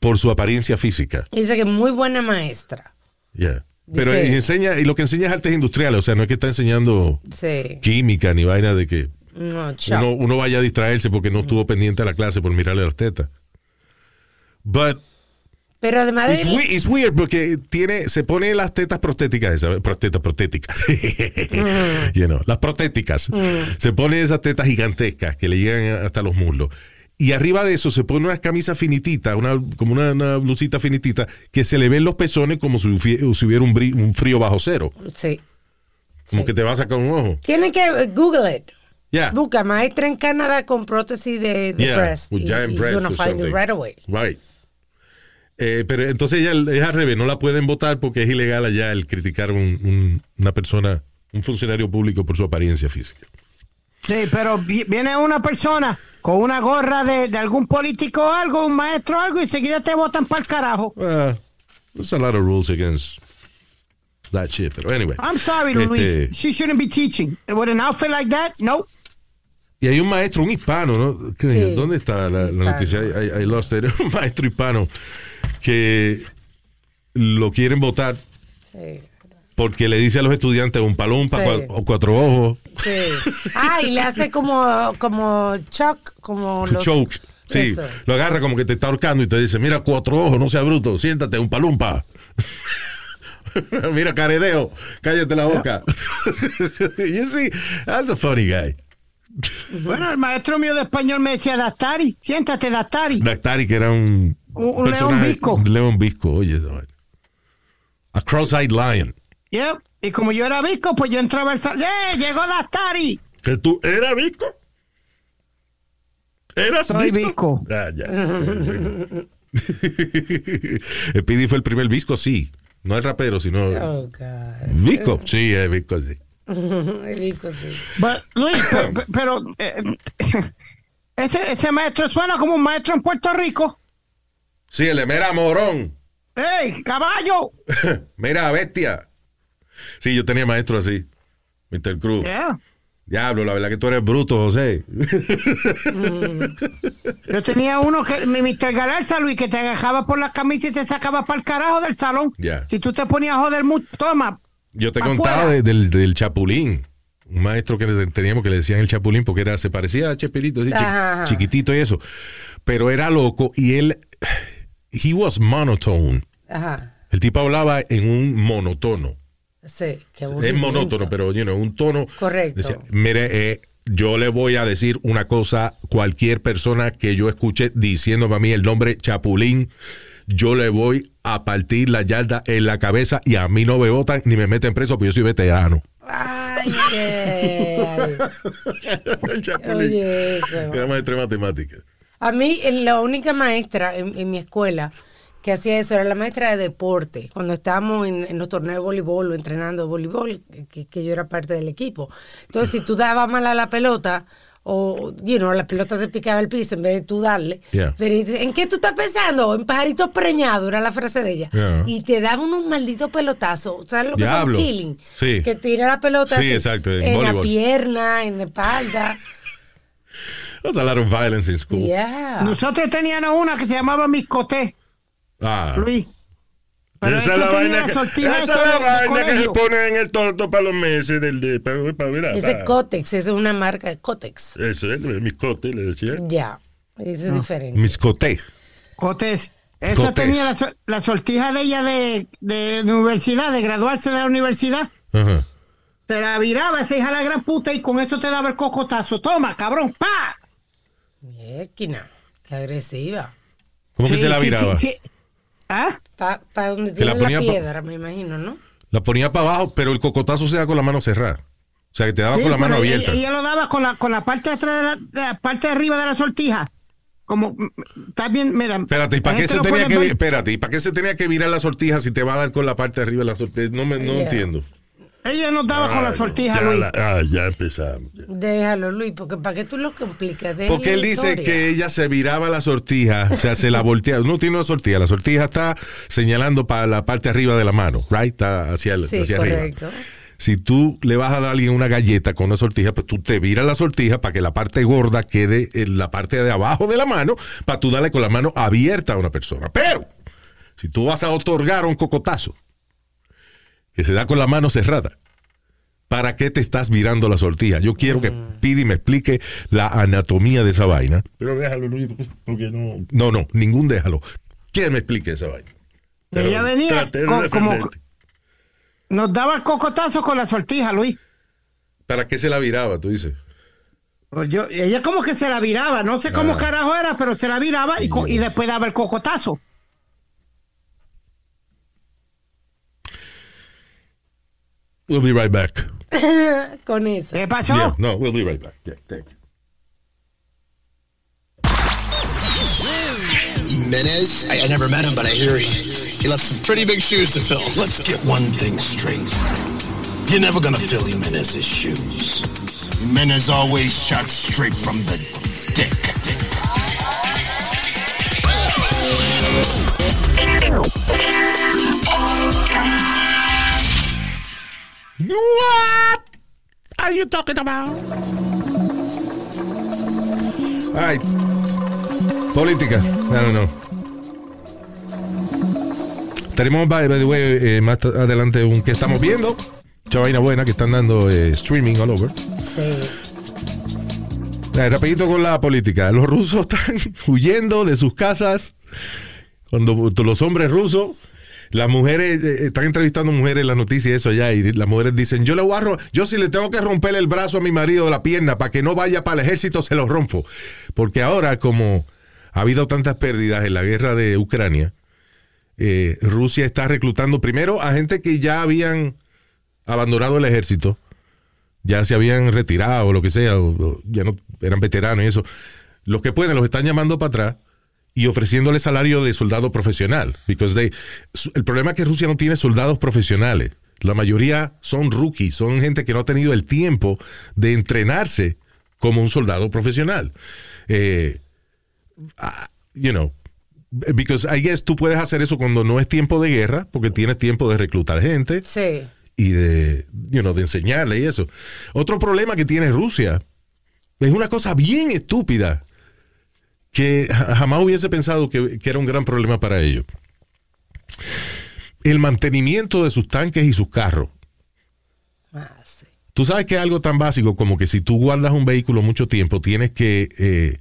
por su apariencia física. Dice que es muy buena maestra. Yeah. Pero enseña, y lo que enseña es artes industriales, o sea, no es que está enseñando Sí. química ni vaina de que No, uno, uno vaya a distraerse porque no estuvo pendiente a la clase por mirarle las tetas. But Pero además de it's, we- it's weird porque tiene, se pone las tetas prostéticas, esas, prostetas prostéticas. You know, las protéticas. Se pone esas tetas gigantescas que le llegan hasta los muslos. Y arriba de eso se pone una camisa finitita, una, como una, una blusita finitita, que se le ven los pezones como si, hubiera- si hubiera un, un frío bajo cero. Sí. Como Sí. que te va a sacar un ojo. Tienen que eh, Google it. Yeah. Busca maestra en Canadá con prótesis de, de Yeah, breast. with giant breasts you're gonna find it right away. Right. Eh, pero entonces ella es al revés, no la pueden votar porque es ilegal allá el criticar a un- un- una persona, un funcionario público por su apariencia física. Sí, pero vi- viene una persona con una gorra de, de algún político o algo, un maestro o algo, y enseguida te botan para el carajo. Uh, there's a lot of rules against that shit. Pero anyway. I'm sorry, Este, Luis. She shouldn't be teaching. With an outfit like that, no. Y hay un maestro, un hispano, ¿no? ¿Qué- Sí. ¿Dónde está la, la noticia? I- I lost it. [laughs] Un maestro hispano que lo quieren votar porque le dice a los estudiantes un palumpa Sí. cua- o cuatro ojos, Sí. Ah, y le hace como, como Chuck, como los... choke. Sí, Eso. lo agarra como que te está ahorcando y te dice, mira cuatro ojos, no seas bruto, siéntate, un palumpa. [laughs] mira caredeo, cállate la boca. [laughs] you see, that's a funny guy. Bueno, el maestro mío de español me decía, Dastari, siéntate, Dastari. Dactari, que era un, Un- león visco. un león visco, oye. A cross-eyed lion. Yep. Y como yo era visco, pues yo entraba al salón. ¡Eh! Llegó Dastari. ¿Que tú eras Vico? ¿Eras Soy Visco? visco. Ah, ya. [laughs] El Pidi fue el primer visco, sí. No el rapero, sino. Oh. Visco. Sí, es visco, sí. [laughs] Rico, sí. But, Luis, pe- pe- pero, eh, [laughs] ese, ese maestro suena como un maestro en Puerto Rico. Sí, el de mera morón. ¡Ey, caballo! [laughs] Mira, bestia. Sí, yo tenía maestro así. Mr. Cruz. Yeah. Diablo, la verdad que tú eres bruto, José. Yo tenía uno que, mi Mr. Galarza, Luis, que te agarraba por la camisa y te sacaba para el carajo del salón. Ya. Si tú te ponías a joder mucho, toma. Yo te contaba de- del, del Chapulín. Un maestro que teníamos que le decían el Chapulín porque era, se parecía a Chespirito, así, chiquitito y eso. Pero era loco y él, he was monotone. Ajá. El tipo hablaba en un monotono. Sí, qué Es monótono, pero you know, un tono. Correcto. Decía, mire, eh, yo le voy a decir una cosa, cualquier persona que yo escuche diciéndome a mí el nombre Chapulín, yo le voy a partir la yarda en la cabeza y a mí no me votan ni me meten preso porque yo soy veterano. Ay, qué. [laughs] El Chapulín. Oye, eso. Era maestra de matemáticas. A mí, la única maestra en, en mi escuela que hacía eso era la maestra de deporte. Cuando estábamos en, en los torneos de voleibol o entrenando voleibol, que, que yo era parte del equipo. Entonces, si tú dabas mal a la pelota, o, you know, la pelota te picaba el piso en vez de tú darle, Yeah. ¿en qué tú estás pensando? En pajaritos preñados, era la frase de ella. Yeah. Y te daba unos malditos pelotazos. ¿Sabes lo que Diablo. son killing? Sí. Que tira la pelota Sí, así, exacto, en en, la pierna, en la espalda. There's a lot of violence in school. Yeah. Nosotros teníamos una que se llamaba Miscoté, Ah, Luis. Pero esa es la tenía vaina, la que, sortija esa esa es la vaina que se pone en el torto para los meses del de para, para ver Ese es Cotex, esa es una marca de Cotex. Eso es, mi cote, le decía. Ya, eso es diferente. Miscoté. Cotés. Esa tenía la, la sortija de ella de, de universidad, de graduarse de la universidad. Ajá. Te la viraba esa hija la gran puta y con eso te daba el cocotazo. Toma, cabrón, pa. Mierquina, qué agresiva. ¿Cómo que Sí, se la viraba? sí, sí. ¿Ah? Para donde Que la tiene la, pa- piedra, me imagino, ¿no? La ponía para abajo, pero el cocotazo se da con la mano cerrada. O sea, que te daba Sí, con la mano abierta. Ella, lo daba con la, con la parte de atrás de la, de la parte de arriba de la sortija. Como, mm, está bien, mira. Espérate, ¿y para qué se tenía que espérate, ¿y para qué se tenía que virar la sortija si te va a dar con la parte de arriba de la sortija? No me no Yeah. entiendo. Ella nos daba con la Ay, sortija, Luis. la- ah, ya empezamos. Déjalo, Luis, porque ¿para qué tú lo complicas? Porque él dice que ella se viraba la sortija, o sea, se la voltea. No tiene una sortija, la sortija está señalando para la parte arriba de la mano, right? Está hacia, el- Sí, hacia arriba. correcto. Si tú le vas a dar a alguien una galleta con una sortija, pues tú te viras la sortija para que la parte gorda quede en la parte de abajo de la mano, para tú darle con la mano abierta a una persona. Pero, si tú vas a otorgar un cocotazo que se da con la mano cerrada, ¿para qué te estás virando la sortija? Yo quiero que Pidi me explique la anatomía de esa vaina. Pero déjalo, Luis, porque no. No, no, ningún déjalo. ¿Quién me explique esa vaina? Ella venía traté de como, nos daba el cocotazo con la sortija, Luis. ¿Para qué se la viraba, tú dices? Pues yo, ella como que se la viraba, no sé cómo Ah. carajo era, pero se la viraba y, y después daba el cocotazo. We'll be right back. [coughs] Con eso. ¿Qué pasó? Yeah, no, we'll be right back. Yeah, thank you. Jimenez? I, I never met him, but I hear he, he left some pretty big shoes to fill. Let's get one thing straight. You're never gonna fill Jimenez's shoes. Men always shot straight from the dick. dick. [laughs] What are you talking about? All right. Política. No, no, no. Tenemos, by, by the way, eh, más adelante un que estamos viendo. Mucha vaina buena que están dando eh, streaming all over. Sí. Eh, rapidito con la política. Los rusos [laughs] están huyendo de sus casas. Cuando los hombres rusos, las mujeres, eh, están entrevistando mujeres en las noticias eso ya, y las mujeres dicen, yo le voy a yo si le tengo que romper el brazo a mi marido o la pierna para que no vaya para el ejército, se lo rompo. Porque ahora, como ha habido tantas pérdidas en la guerra de Ucrania, eh, Rusia está reclutando primero a gente que ya habían abandonado el ejército, ya se habían retirado o lo que sea, o ya no eran veteranos y eso. Los que pueden los están llamando para atrás y ofreciéndole salario de soldado profesional. Because they- el problema es que Rusia no tiene soldados profesionales. La mayoría son rookies, son gente que no ha tenido el tiempo de entrenarse como un soldado profesional. Eh, ah, you know, because I guess tú puedes hacer eso cuando no es tiempo de guerra, porque tienes tiempo de reclutar gente Sí. y de, you know, de enseñarle y eso. Otro problema que tiene Rusia es una cosa bien estúpida que ja- jamás hubiese pensado que, que era un gran problema para ellos. El mantenimiento de sus tanques y sus carros. Tú sabes que es algo tan básico como que si tú guardas un vehículo mucho tiempo, tienes que, eh,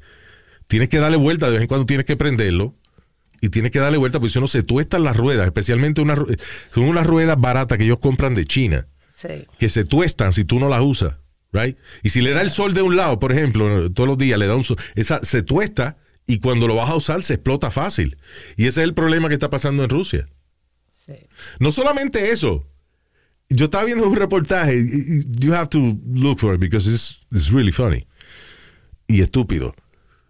tienes que darle vuelta, de vez en cuando tienes que prenderlo y tienes que darle vuelta porque si no se tuestan las ruedas, especialmente unas ru- son unas ruedas baratas que ellos compran de China Sí. que se tuestan si tú no las usas, right? Y si le da el sol de un lado, por ejemplo, todos los días le da un sol, esa se tuesta y cuando lo vas a usar se explota fácil. Y ese es el problema que está pasando en Rusia. No solamente eso. Yo estaba viendo un reportaje, you have to look for it because it's, it's really funny y estúpido.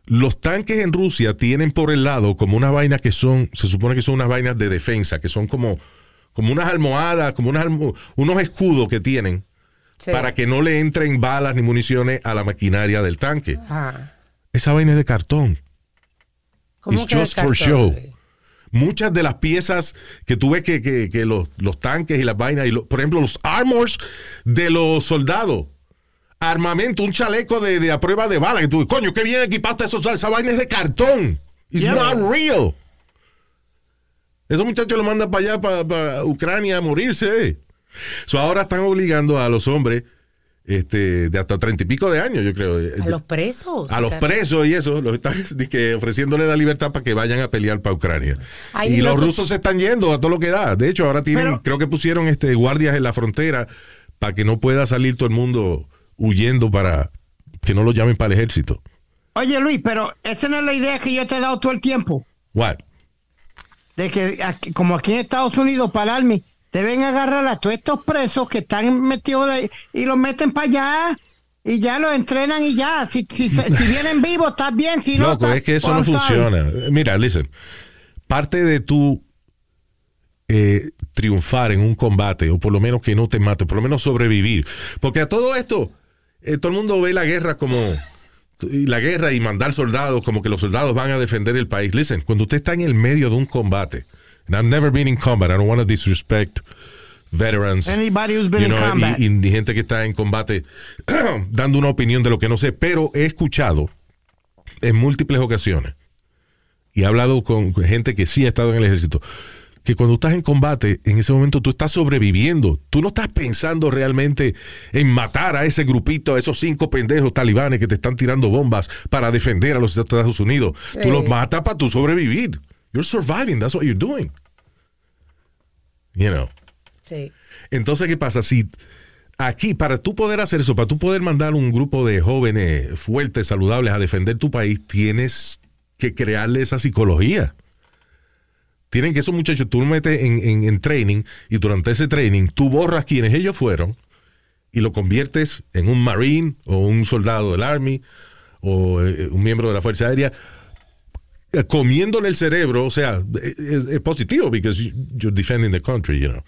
Los tanques en Rusia tienen por el lado como unas vainas que son, se supone que son unas vainas de defensa, que son como, como unas almohadas, como unas unos escudos que tienen para que no le entren balas ni municiones a la maquinaria del tanque. Esa vaina es de cartón. ¿Cómo It's que de just for show. Muchas de las piezas que tú ves que, que- que los, los tanques y las vainas, y por ejemplo, los armors de los soldados, armamento, un chaleco de, de a prueba de bala, que tú, coño, qué bien equipaste eso, esa vaina es de cartón. It's Yeah. not real. Esos muchachos lo mandan para allá, para, Ucrania, a morirse. So, ahora están obligando a los hombres este, de hasta treinta y pico de años, yo creo. A los presos. A los presos y eso, los están [laughs] di que, ofreciéndole la libertad para que vayan a pelear para Ucrania. Ay, y los los- rusos se están yendo a todo lo que da. De hecho, ahora tienen, creo que pusieron este guardias en la frontera para que no pueda salir todo el mundo huyendo para que no lo llamen para el ejército. Oye, Luis, pero esa no es la idea que yo te he dado todo el tiempo. What? De que, aquí- como aquí en Estados Unidos, para el Army, deben agarrar a todos estos presos que están metidos de- y los meten para allá. Y ya los entrenan y ya. Si, si, si vienen [laughs] vivos, estás bien. Si no, Loco, estás- es que eso no funciona. Mira, listen. Parte de tu eh, triunfar en un combate, o por lo menos que no te mate, por lo menos sobrevivir. Porque a todo esto, eh, todo el mundo ve la guerra como. La guerra y mandar soldados, como que los soldados van a defender el país. Listen, cuando usted está en el medio de un combate, and I've never been in combat, I don't want to disrespect veterans. Anybody who's been you in know, combat. y, y gente que está en combate [clears throat] dando una opinión de lo que no sé, pero he escuchado en múltiples ocasiones y he hablado con gente que sí ha estado en el ejército, que cuando estás en combate, en ese momento tú estás sobreviviendo. Tú no estás pensando realmente en matar a ese grupito, a esos cinco pendejos talibanes que te están tirando bombas para defender a los Estados Unidos. Tú Sí. los matas para tú sobrevivir. You're surviving, that's what you're doing. You know. Sí. Entonces, ¿qué pasa? Si aquí, para tú poder hacer eso, para tú poder mandar un grupo de jóvenes fuertes, saludables a defender tu país, tienes que crearle esa psicología. Tienen que esos muchachos, tú los metes en, en- en training y durante ese training tú borras quienes ellos fueron y lo conviertes en un marine o un soldado del army o eh, un miembro de la Fuerza Aérea comiéndole el cerebro, o sea, es, es positivo because you- you're defending the country, you know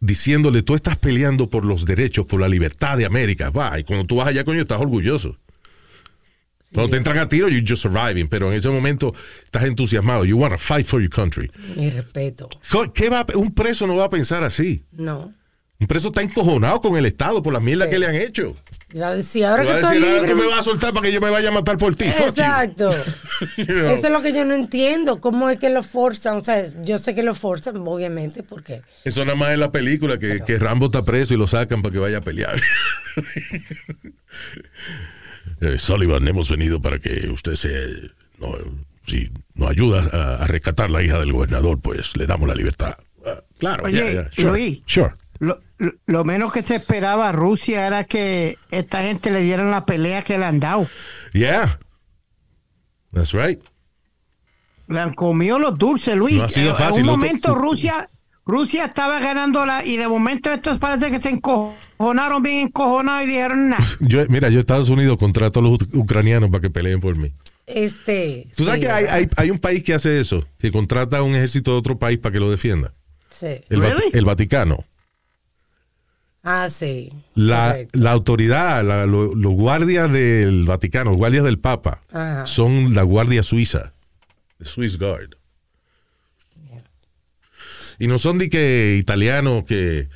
diciéndole, tú estás peleando por los derechos, por la libertad de América. Va, y cuando tú vas allá, coño, estás orgulloso. Cuando te entran a tiro, you're just surviving. Pero en ese momento estás entusiasmado. You want to fight for your country. Mi respeto. ¿Qué va, un preso no va a pensar así. No. Un preso está encojonado con el Estado por la mierda Sí. que le han hecho. A decir, ahora que a estoy decir, "Ah, libre. tú me vas a soltar para que yo me vaya a matar por ti. Fuck you". Exacto. You [laughs] know. Eso es lo que yo no entiendo. ¿Cómo es que lo forzan? O sea, yo sé que lo forzan, obviamente, porque. Eso nada más en la película, que, que Rambo está preso y lo sacan para que vaya a pelear. [laughs] Eh, Sullivan, hemos venido para que usted se... No, si nos ayuda a, a rescatar la hija del gobernador, pues le damos la libertad. Ah, claro. Oye, yeah, yeah, sure, Luis. Sure. Lo, lo- menos que se esperaba a Rusia era que esta gente le dieran la pelea que le han dado. Yeah. That's right. Le han comido los dulces, Luis. No ha sido En- fácil, En un to- momento Rusia, Rusia estaba ganando la y de momento estos parece que se encojonaron bien encojonados y dijeron nada. [laughs] Yo, mira, yo Estados Unidos contrato a los ucranianos para que peleen por mí. Este. ¿Tú sabes sí, que hay, hay, hay un país que hace eso? Que contrata a un ejército de otro país para que lo defienda. Sí. El, el Vaticano. Ah, sí. La, la autoridad, la- los guardias del Vaticano, los guardias del Papa, Ajá. son la guardia suiza, the Swiss Guard. Y no son de que italianos que,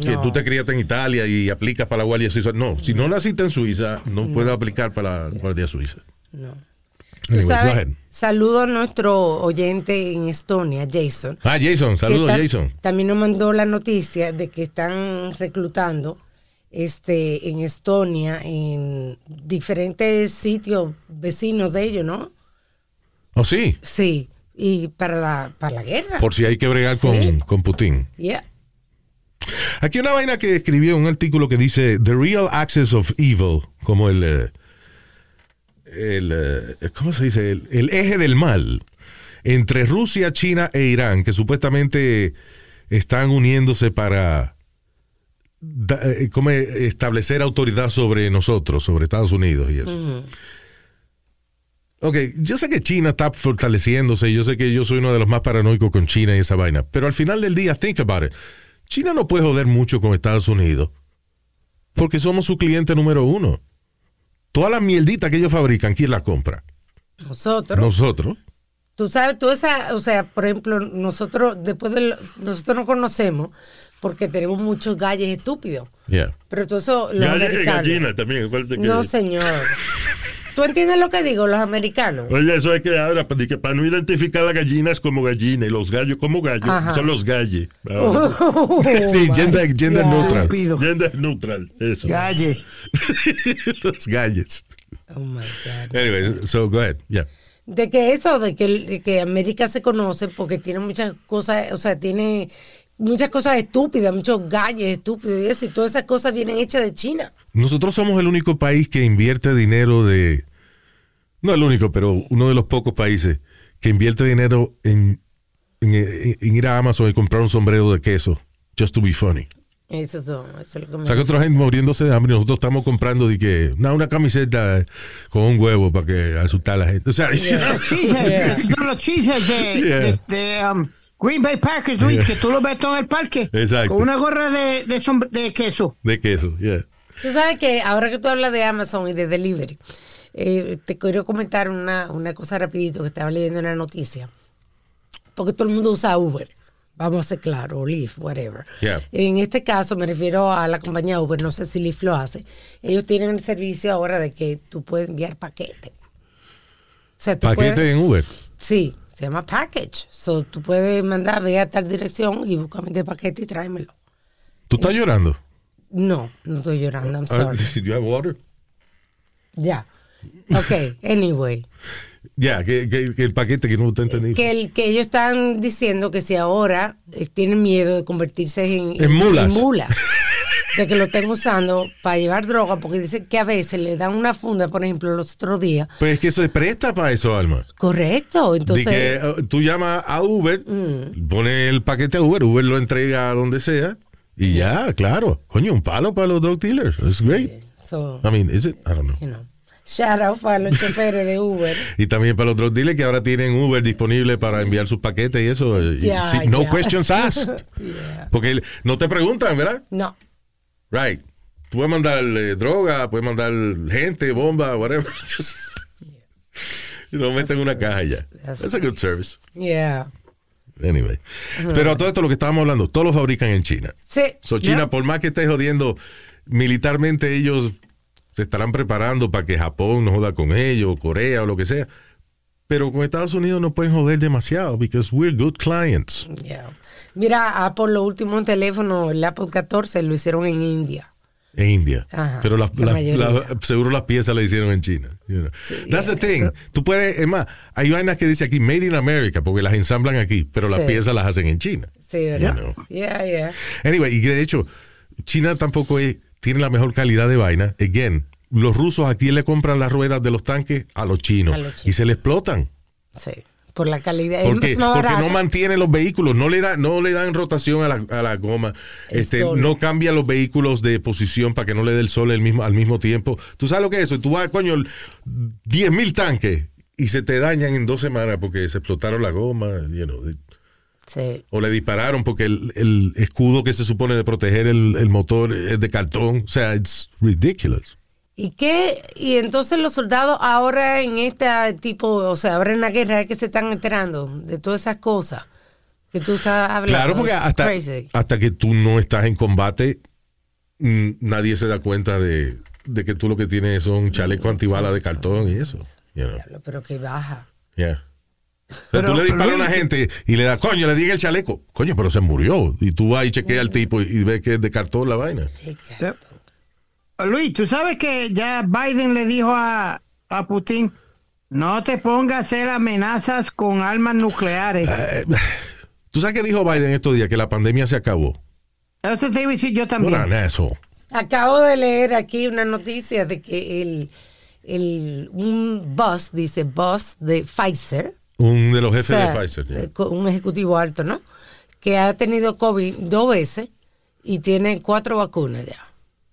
que No. tú te criaste en Italia y aplicas para la guardia suiza. No, si no naciste en Suiza, no, puedes aplicar para la guardia suiza. No. Tú Anyway, go sabes, ahead. saludo a nuestro oyente en Estonia, Jason. Ah, Jason, saludos, Jason. También nos mandó la noticia de que están reclutando este en Estonia en diferentes sitios vecinos de ellos, ¿no? Oh, sí, Sí, y para la para la guerra. por si hay que bregar Sí. con, con Putin. Yeah. Aquí una vaina que escribió un artículo que dice The Real Axis of Evil, como el, eh, el eh, ¿cómo se dice? El, el eje del mal entre Rusia, China e Irán, que supuestamente están uniéndose para da- eh, como establecer autoridad sobre nosotros, sobre Estados Unidos y eso. Ok, yo sé que China está fortaleciéndose, y yo sé que yo soy uno de los más paranoicos con China y esa vaina, pero al final del día, think about it. China no puede joder mucho con Estados Unidos porque somos su cliente número uno. Toda la mierdita que ellos fabrican, ¿quién la compra? Nosotros. Nosotros. Tú sabes, tú esa, o sea, por ejemplo, nosotros después de lo- nosotros nos conocemos porque tenemos muchos galles estúpidos. Yeah. Pero todo eso los y americanos. gallina también. que- No, señor. [laughs] ¿Tú entiendes lo que digo? Los americanos. Oye, eso es que ahora, para, que para no identificar las gallinas como gallina y los gallos como gallos, Ajá. son los galles. Oh, [laughs] sí, gender, my gender God. neutral. Gender neutral, eso. Galle. [laughs] los galles. Oh my God. Anyway, so go ahead. Yeah. De que eso, de que, de que América se conoce porque tiene muchas cosas, o sea, tiene muchas cosas estúpidas, muchos galles estúpidos y eso, y todas esas cosas vienen hechas de China. Nosotros somos el único país que invierte dinero de. No el único, pero uno de los pocos países que invierte dinero en, en- en- ir a Amazon y comprar un sombrero de queso. Just to be funny. Eso, eso es lo que me O sea, que otra gente muriéndose de hambre y nosotros estamos comprando de que, una, una camiseta con un huevo para que asustar a la gente. O sea, [laughs] Los chistes, son los chistes de, Yeah. de- de, um, Green Bay Packers, Luis, Yeah. que tú los ves todo en el parque. Exacto. Con una gorra de, de, de queso. de queso, yeah. Tú sabes que ahora que tú hablas de Amazon y de delivery, eh, te quiero comentar una, una cosa rapidito que estaba leyendo en la noticia. Porque todo el mundo usa Uber. Vamos a ser claros, o Lyft, whatever. Yeah. En este caso me refiero a la compañía Uber, no sé si Lyft lo hace. Ellos tienen el servicio ahora de que tú puedes enviar paquetes. O sea, tú Paquete puedes- en Uber. Sí, se llama package. So, tú puedes mandar, ve a tal dirección y búscame este paquete y tráemelo. ¿Tú estás llorando? No, no estoy llorando, I'm Ah, sorry. do [laughs] you have water? Ya. Ok, anyway. Ya, que, que- que el paquete que no te entendí. Que, el, que ellos están diciendo que si ahora eh, tienen miedo de convertirse en, En mulas. mulas, de que lo estén usando para llevar droga, porque dicen que a veces le dan una funda, por ejemplo, los otros días. Pues es que se presta para eso, Alma. Correcto, entonces. de que eh, tú llamas a Uber, pones el paquete a Uber, Uber lo entrega a donde sea y ya, claro. Coño, un palo para los drug dealers. It's great. so, I mean, is it? I don't know. you know. Shout out para los choferes de Uber. [laughs] Y también para los otros diles que ahora tienen Uber disponible para enviar sus paquetes y eso. Y- sí, no questions asked. [laughs] Porque no te preguntan, ¿verdad? No. Right. Tú puedes mandar eh, droga, puedes mandar gente, bomba, whatever. [laughs] Just- y lo meten en una caja ya. That's a good service. Yeah. Anyway. Pero a todo esto lo que estábamos hablando, todos lo fabrican en China. Sí. So, China, Yeah. por más que esté jodiendo militarmente, ellos se estarán preparando para que Japón no joda con ellos, Corea o lo que sea. Pero con Estados Unidos no pueden joder demasiado because we're good clients. Yeah. Mira, Apple, lo último en teléfono, el Apple 14, lo hicieron en India. En India. Ajá, Pero las- la las- mayoría. las- seguro las piezas las hicieron en China. you know. That's the thing. Tú puedes, es más, hay vainas que dice aquí Made in America porque las ensamblan aquí, pero las Sí. piezas las hacen en China. Sí, ¿verdad? You know. Yeah, yeah. Anyway, y de hecho, China tampoco es- tiene la mejor calidad de vaina. Again, los rusos aquí le compran las ruedas de los tanques a los chinos, A los y se le explotan. Sí. Por la calidad. Porque, es más porque no mantienen los vehículos, no le, da, no le dan rotación a la, a la goma, El este, sol. no cambia los vehículos de posición para que no le dé el sol el mismo, al mismo tiempo. ¿Tú sabes lo que es eso? Tú vas, coño, 10 mil tanques y se te dañan en dos semanas porque se explotaron la goma, you know, Sí. o le dispararon porque el, el escudo que se supone de proteger el, el motor es de cartón. O sea, it's ridiculous. ¿Y qué? Y entonces los soldados ahora en este tipo, o sea, ahora en la guerra es que se están enterando de todas esas cosas que tú estás hablando. Claro, porque hasta, hasta que tú no estás en combate, nadie se da cuenta de, de que tú lo que tienes son chalecos antibalas de cartón y eso. you know. Pero que baja. Yeah. O sea, Pero- tú le disparas a una gente y le das, coño, le diga el chaleco. Coño, pero se murió. Y tú vas y chequeas al tipo y, y ves que es de cartón la vaina. Luis, tú sabes que ya Biden le dijo a, a Putin, no te pongas a hacer amenazas con armas nucleares. Eh, ¿Tú sabes qué dijo Biden estos días? Que la pandemia se acabó. Eso te iba a decir yo también. Asshole. Acabo de leer aquí una noticia de que el, el un boss, dice boss de Pfizer, Un de los jefes o sea, de Pfizer. yeah. un ejecutivo alto, ¿no? Que ha tenido COVID dos veces y tiene cuatro vacunas ya.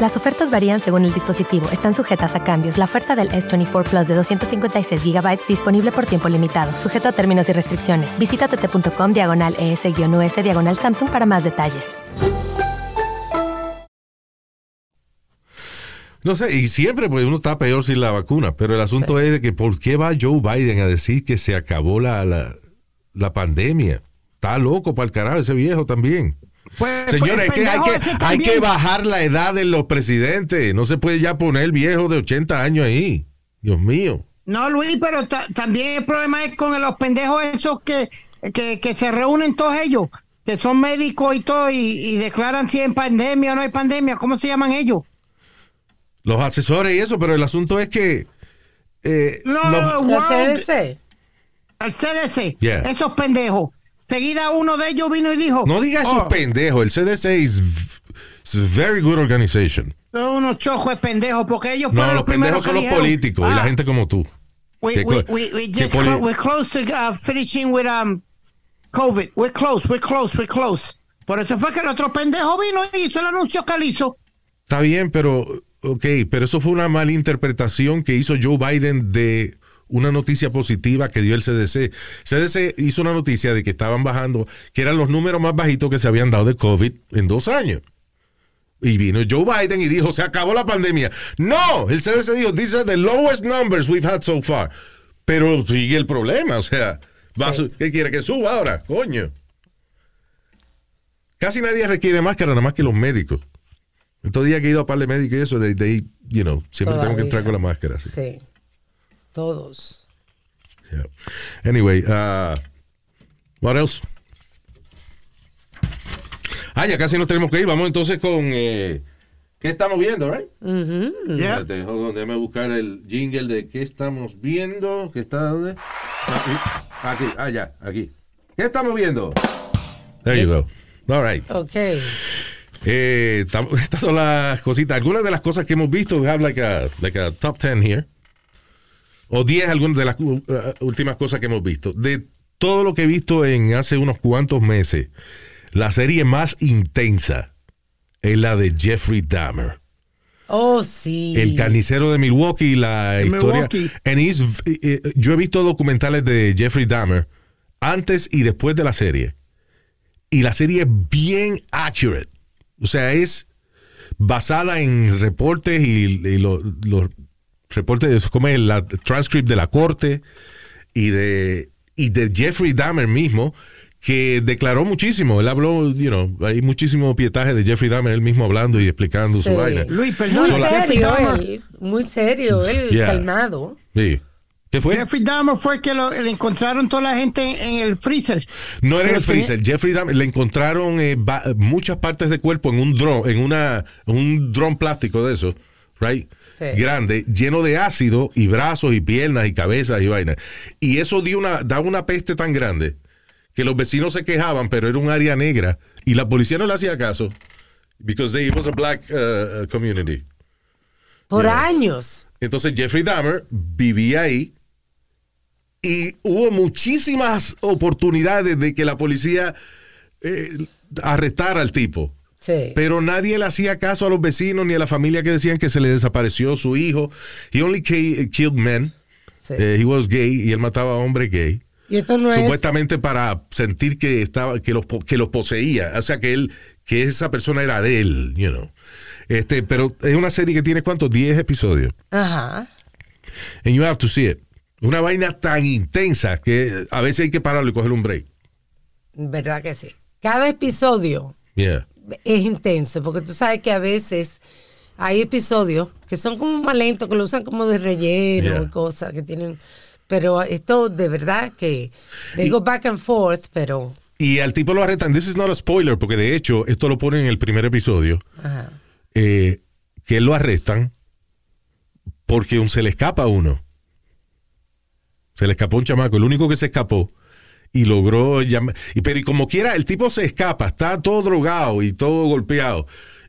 Las ofertas varían según el dispositivo. Están sujetas a cambios. La oferta del S24 Plus de 256 GB disponible por tiempo limitado, sujeto a términos y restricciones. Visita tt.com diagonal ES-US diagonal Samsung para más detalles. No sé, y siempre pues uno está peor sin la vacuna, pero el asunto es de que ¿por qué va Joe Biden a decir que se acabó la, la, la pandemia? Está loco para el carajo ese viejo también. Pues, Señores, pues, el que hay, que, hay que bajar la edad de los presidentes. No se puede ya poner viejo de 80 años ahí. Dios mío. No, Luis, pero ta- también el problema es con los pendejos esos que, que, que se reúnen todos ellos, que son médicos y todo, y, y declaran si hay pandemia o no hay pandemia. ¿Cómo se llaman ellos? Los asesores y eso, pero el asunto es que... eh, No, los- El CDC. Yeah. Esos pendejos. Seguida uno de ellos vino y dijo... no diga esos "Oh, pendejos. El CDC a very good organization. son unos chojos de pendejos, porque ellos No, fueron los los primeros pendejos son que los dijeron, políticos y la "Ah, gente como tú. We, we, we, we just clo- we're close to uh, finishing with um, COVID. We're close, we're close, we're close. Por eso fue que el otro pendejo vino y hizo el anuncio que él hizo. Está bien, pero, ok, pero eso fue una mala interpretación que hizo Joe Biden de una noticia positiva que dio el CDC. CDC hizo una noticia de que estaban bajando, que eran los números más bajitos que se habían dado de COVID en dos años. Y vino Joe Biden y dijo, se acabó la pandemia. No, el CDC dijo, these are the lowest numbers we've had so far. Pero sigue el problema, o sea, va ¿qué quiere que suba ahora? Coño. Casi nadie requiere máscara, nada más que los médicos. Estos días que he ido a par de médicos y eso, de, de you know, siempre tengo que entrar con la máscara. sí. Sí. Todos. Yeah. Anyway, uh, what else? Ah, ya casi nos tenemos que ir. Vamos entonces con. eh, ¿Qué estamos viendo, right? Hold on, déjame buscar el jingle de qué estamos viendo. ¿Qué está dónde? Aquí, ah, ya, aquí. ¿Qué estamos viendo? There you go. All right. Ok. Eh, [laughs] estas son las cositas. Algunas de las cosas que hemos visto. We have like a, like a top 10 here. O 10 algunas de las uh, uh, últimas cosas que hemos visto. De todo lo que he visto en hace unos cuantos meses, la serie más intensa es la de Jeffrey Dahmer. Oh, sí. El carnicero de Milwaukee, la De historia. Milwaukee. And he's- eh, eh, yo he visto documentales de Jeffrey Dahmer antes y después de la serie. Y la serie es bien accurate. O sea, es basada en reportes y, y lo- los reportes de como es la transcript de la corte y de, y de Jeffrey Dahmer mismo que declaró muchísimo. Él habló, you know, hay muchísimo pietaje de Jeffrey Dahmer, él mismo hablando y explicando Sí. su vaina. Luis, Muy perdón. La- serio él. Muy serio él, Yeah. calmado. Sí. ¿Qué fue? Jeffrey Dahmer fue que lo, le encontraron toda la gente en el freezer. No era en el freezer. Jeffrey Dahmer le encontraron eh, muchas partes de cuerpo en un dron, en una un dron plástico de eso, right? Sí. Grande, lleno de ácido y brazos y piernas y cabezas y vainas. Y eso dio una daba una peste tan grande que los vecinos se quejaban, pero era un área negra y la policía no le hacía caso because they, it was a black uh, uh, community. Por años. Entonces Jeffrey Dahmer vivía ahí y hubo muchísimas oportunidades de que la policía eh, arrestara al tipo. Sí. Pero nadie le hacía caso a los vecinos ni a la familia que decían que se le desapareció su hijo. He only ki- killed men. Sí. Eh, he was gay y él mataba a hombres gay. Y esto no es. Supuestamente para sentir que estaba que los que los poseía, o sea que él que esa persona era de él, you know. Este, pero es una serie que tiene cuántos 10 episodios. Ajá. And you have to see it. Una vaina tan intensa que a veces hay que pararlo y coger un break. ¿Verdad que sí? Cada episodio Yeah. Es intenso, porque tú sabes que a veces hay episodios que son como más lentos, que lo usan como de relleno Yeah. y cosas que tienen. Pero esto de verdad que they go back and forth, pero. Y al tipo lo arrestan. This is not a spoiler, porque de hecho, esto lo ponen en el primer episodio. Ajá. eh, que lo arrestan porque se le escapa a uno. Se le escapó un chamaco, el único que se escapó y logró llamar. Y, pero y como quiera, el tipo se escapa, está todo drogado y todo golpeado.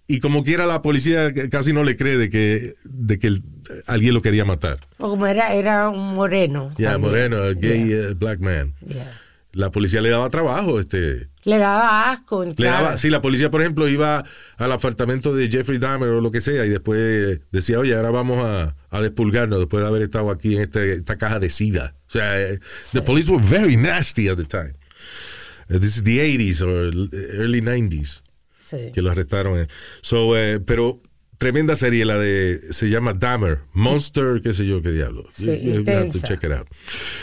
Y como quiera, la policía casi no le cree de que, de que el- alguien lo quería matar. O como era, era un moreno. Ya, moreno, a gay eh, black man. Yeah. La policía le daba trabajo, este. Le daba asco Le daba, sí, la policía, por ejemplo, iba al apartamento de Jeffrey Dahmer o lo que sea y después decía, oye, ahora vamos a, a despulgarnos después de haber estado aquí en este- esta caja de sida. O sea, eh, the police were very nasty at the time. Uh, this is the 80s or early 90s Sí. que lo arrestaron. eh. So, eh, pero tremenda serie la de, se llama Dahmer, Monster, qué sé yo, qué diablo. Sí, You- you have to check it out.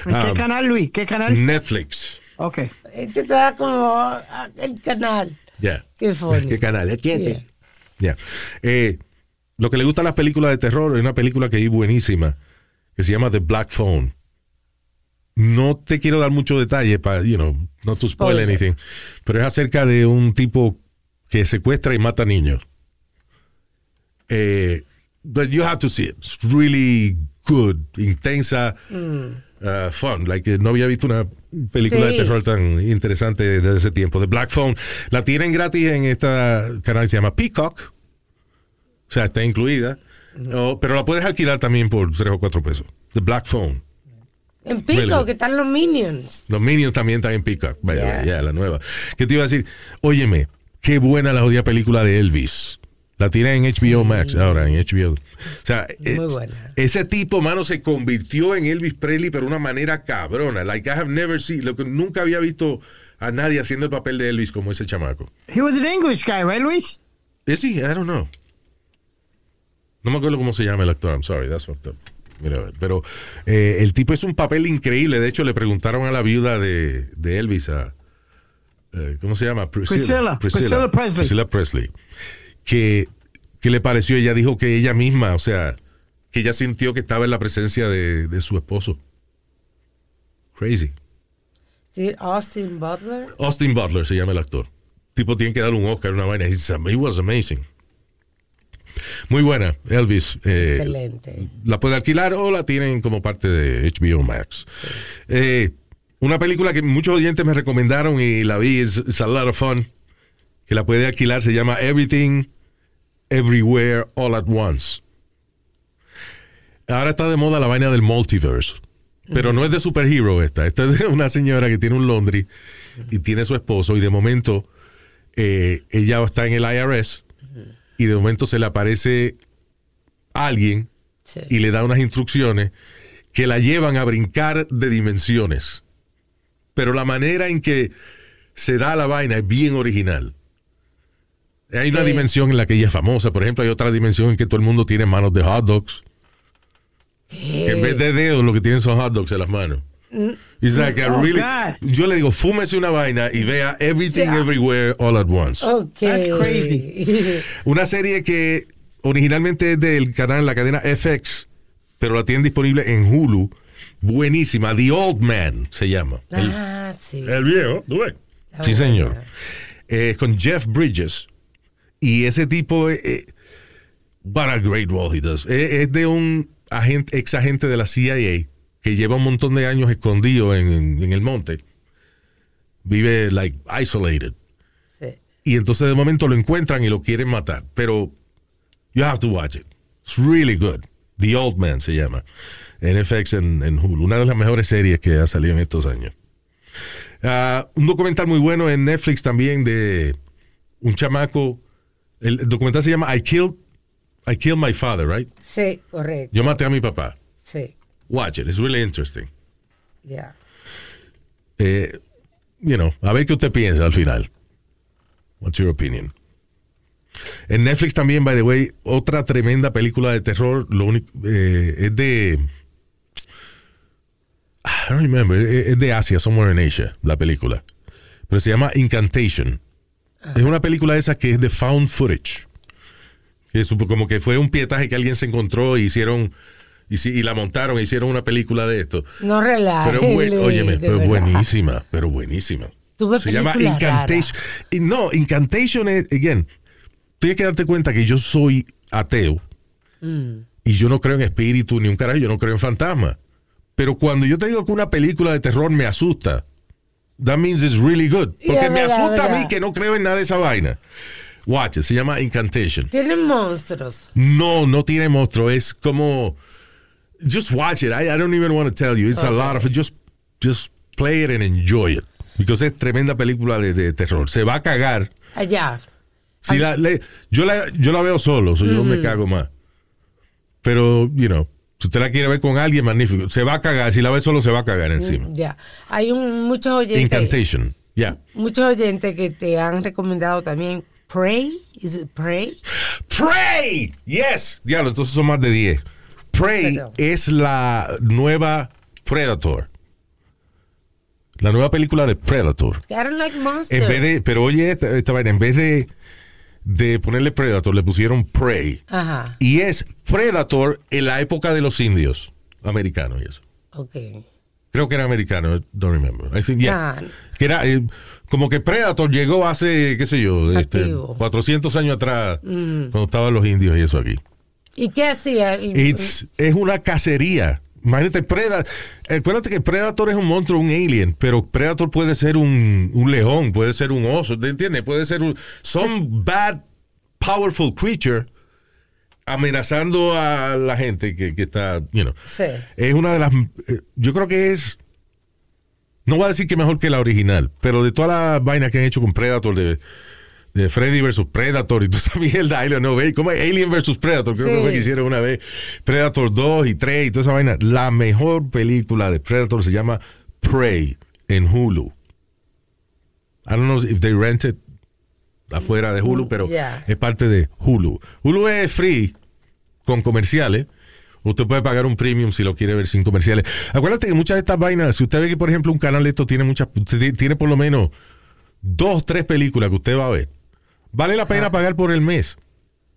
¿En qué Um, canal, Luis? ¿Qué canal? Netflix. Ok. Este te da como ah, el canal. Ya. Qué funny. ¿Qué canal? ¿Eh? ¿Quién? Yeah. Ya. Eh, lo que le gusta a las películas de terror es una película que es buenísima, que se llama The Black Phone. No te quiero dar mucho detalle para, you know, no to spoil Spoiler. anything, pero es acerca de un tipo que secuestra y mata niños. Eh, but you have to see it. It's really good, intensa, uh, fun. Like, eh, no había visto una película de terror tan interesante desde ese tiempo. The Black Phone. La tienen gratis en esta canal que se llama Peacock. O sea, está incluida. Oh, pero la puedes alquilar también por 3 o 4 pesos. The Black Phone. En Pico, Really? que están los Minions. Los Minions también están en Peacock. Vaya, Yeah. ya, la nueva. ¿Qué te iba a decir? Óyeme, qué buena la jodida película de Elvis. La tiene en HBO Max ahora, en HBO. O sea, Muy es- buena. ese tipo, mano, se convirtió en Elvis Presley, pero de una manera cabrona. Like I have never seen, lo que nunca había visto a nadie haciendo el papel de Elvis como ese chamaco. He was an English guy, right, Luis? Eh, sí, I don't know. No me acuerdo cómo se llama el actor. I'm sorry, that's fucked up. Mira, a ver, pero eh, el tipo es un papel increíble. De hecho, le preguntaron a la viuda de, de Elvis, a, eh, ¿cómo se llama? Priscilla. Priscilla Presley. Priscilla Presley. Que, que le pareció, ella dijo que ella misma, o sea, que ella sintió que estaba en la presencia de, de su esposo. Crazy. Sí, Austin Butler. Austin Butler se llama el actor. Tipo tiene que darle un Oscar, una vaina. He was amazing. Muy buena, Elvis. eh, Excelente. la puede alquilar o la tienen como parte de HBO Max. Eh, una película que muchos oyentes me recomendaron y la vi, es it's a lot of fun, que la puede alquilar, se llama Everything, Everywhere, All at Once. Ahora está de moda la vaina del multiverse. Pero no es de superhero esta. Esta es de una señora que tiene un laundry y tiene su esposo y de momento eh, ella está en el IRS y de momento se le aparece alguien y le da unas instrucciones que la llevan a brincar de dimensiones. Pero la manera en que se da la vaina es bien original. Hay una dimensión en la que ella es famosa, por ejemplo, hay otra dimensión en que todo el mundo tiene manos de hot dogs. Que en vez de dedos lo que tienen son hot dogs en las manos. It's like a Oh, really- God. yo le digo, fúmese una vaina y vea Everything Yeah. Everywhere All at Once. Ok. That's crazy. [laughs] Una serie que originalmente es del canal, la cadena FX, pero la tienen disponible en Hulu. Buenísima. The Old Man se llama. El- Ah, sí. El viejo, tú ves. sí, señor. Eh, con Jeff Bridges. Y ese tipo, eh, eh, what a great role he does. Eh, es de un agente, ex agente de la CIA que lleva un montón de años escondido en, en- en el monte. Vive, like, isolated. Sí. Y entonces de momento lo encuentran y lo quieren matar. Pero you have to watch it. It's really good. The Old Man se llama. En FX en, en Hulu. Una de las mejores series que ha salido en estos años. Ah, un documental muy bueno en Netflix también de un chamaco. El, el documental se llama I Killed, I Killed My Father, right? Sí, correcto. Yo maté a mi papá. Sí, Watch it. It's really interesting. ya. Eh, you know, a ver qué usted piensa al final. What's your opinion? En Netflix también, by the way, otra tremenda película de terror. Lo único eh, es de. I don't remember. Es es de Asia, somewhere in Asia, la película. Pero se llama Incantation. Es una película esa que es de found footage. Es como que fue un pietaje que alguien se encontró y hicieron. Y, sí- y la montaron e hicieron una película de esto. No relajes. Pero buen- óyeme, pero buenísima, pero buenísima. Se llama Incantation. Y no, Incantation es, again, tienes que darte cuenta que yo soy ateo Mm. y yo no creo en espíritu ni un carajo, yo no creo en fantasmas. Pero cuando yo te digo que una película de terror me asusta, that means it's really good. Porque Yeah, me verdad, asusta a mí que no creo en nada de esa vaina. Watch it, se llama Incantation. Tienen monstruos. No, no tiene monstruo. Es como. Just watch it. I, I don't even want to tell you. It's a lot of. Just, just play it and enjoy it. Because es tremenda película de, de terror. Se va a cagar. Allá. Si la, le- yo, la, yo la veo solo, so yo me cago más. Pero, you know, si usted la quiere ver con alguien, magnífico. Se va a cagar. Si la ve solo, se va a cagar encima. Ya. Hay un, muchos oyentes. Incantation. Ya. Muchos oyentes que te han recomendado también Pray. Is it Pray? Pray. Yes. Diablo, entonces son más de 10. Prey es la nueva Predator. La nueva película de Predator. I don't like monsters. En vez de, pero oye esta, esta vaina, en vez de, de ponerle Predator, le pusieron Prey. Ajá. Y es Predator en la época de los indios americanos y eso. Ok. Creo que era americano, don't remember. I think, yeah. Ah, Que era eh, como que Predator llegó hace, qué sé yo, este, Activo. 400 años atrás, Mm. cuando estaban los indios y eso aquí. ¿Y qué hacía? It's- es una cacería. Imagínate, Predator. Acuérdate que Predator es un monstruo, un alien, pero Predator puede ser un, un león, puede ser un oso, ¿te entiendes? Puede ser un. Some bad, powerful creature amenazando a la gente que, que está, you know. Sí. Es una de las. eh, Yo creo que es. No voy a decir que mejor que la original, pero de todas las vainas que han hecho con Predator, de de Freddy versus Predator y tú [laughs] sabes el Alien, no ve, como Alien versus Predator, creo que fue que hicieron una vez, Predator 2 y 3 y toda esa vaina. La mejor película de Predator se llama Prey en Hulu. I don't know if they rent it afuera de Hulu, pero Yeah. es parte de Hulu. Hulu es free con comerciales. Usted puede pagar un premium si lo quiere ver sin comerciales. Acuérdate que muchas de estas vainas, si usted ve que, por ejemplo, un canal de esto tiene muchas, tiene por lo menos dos, tres películas que usted va a ver, vale la pena pagar por el mes.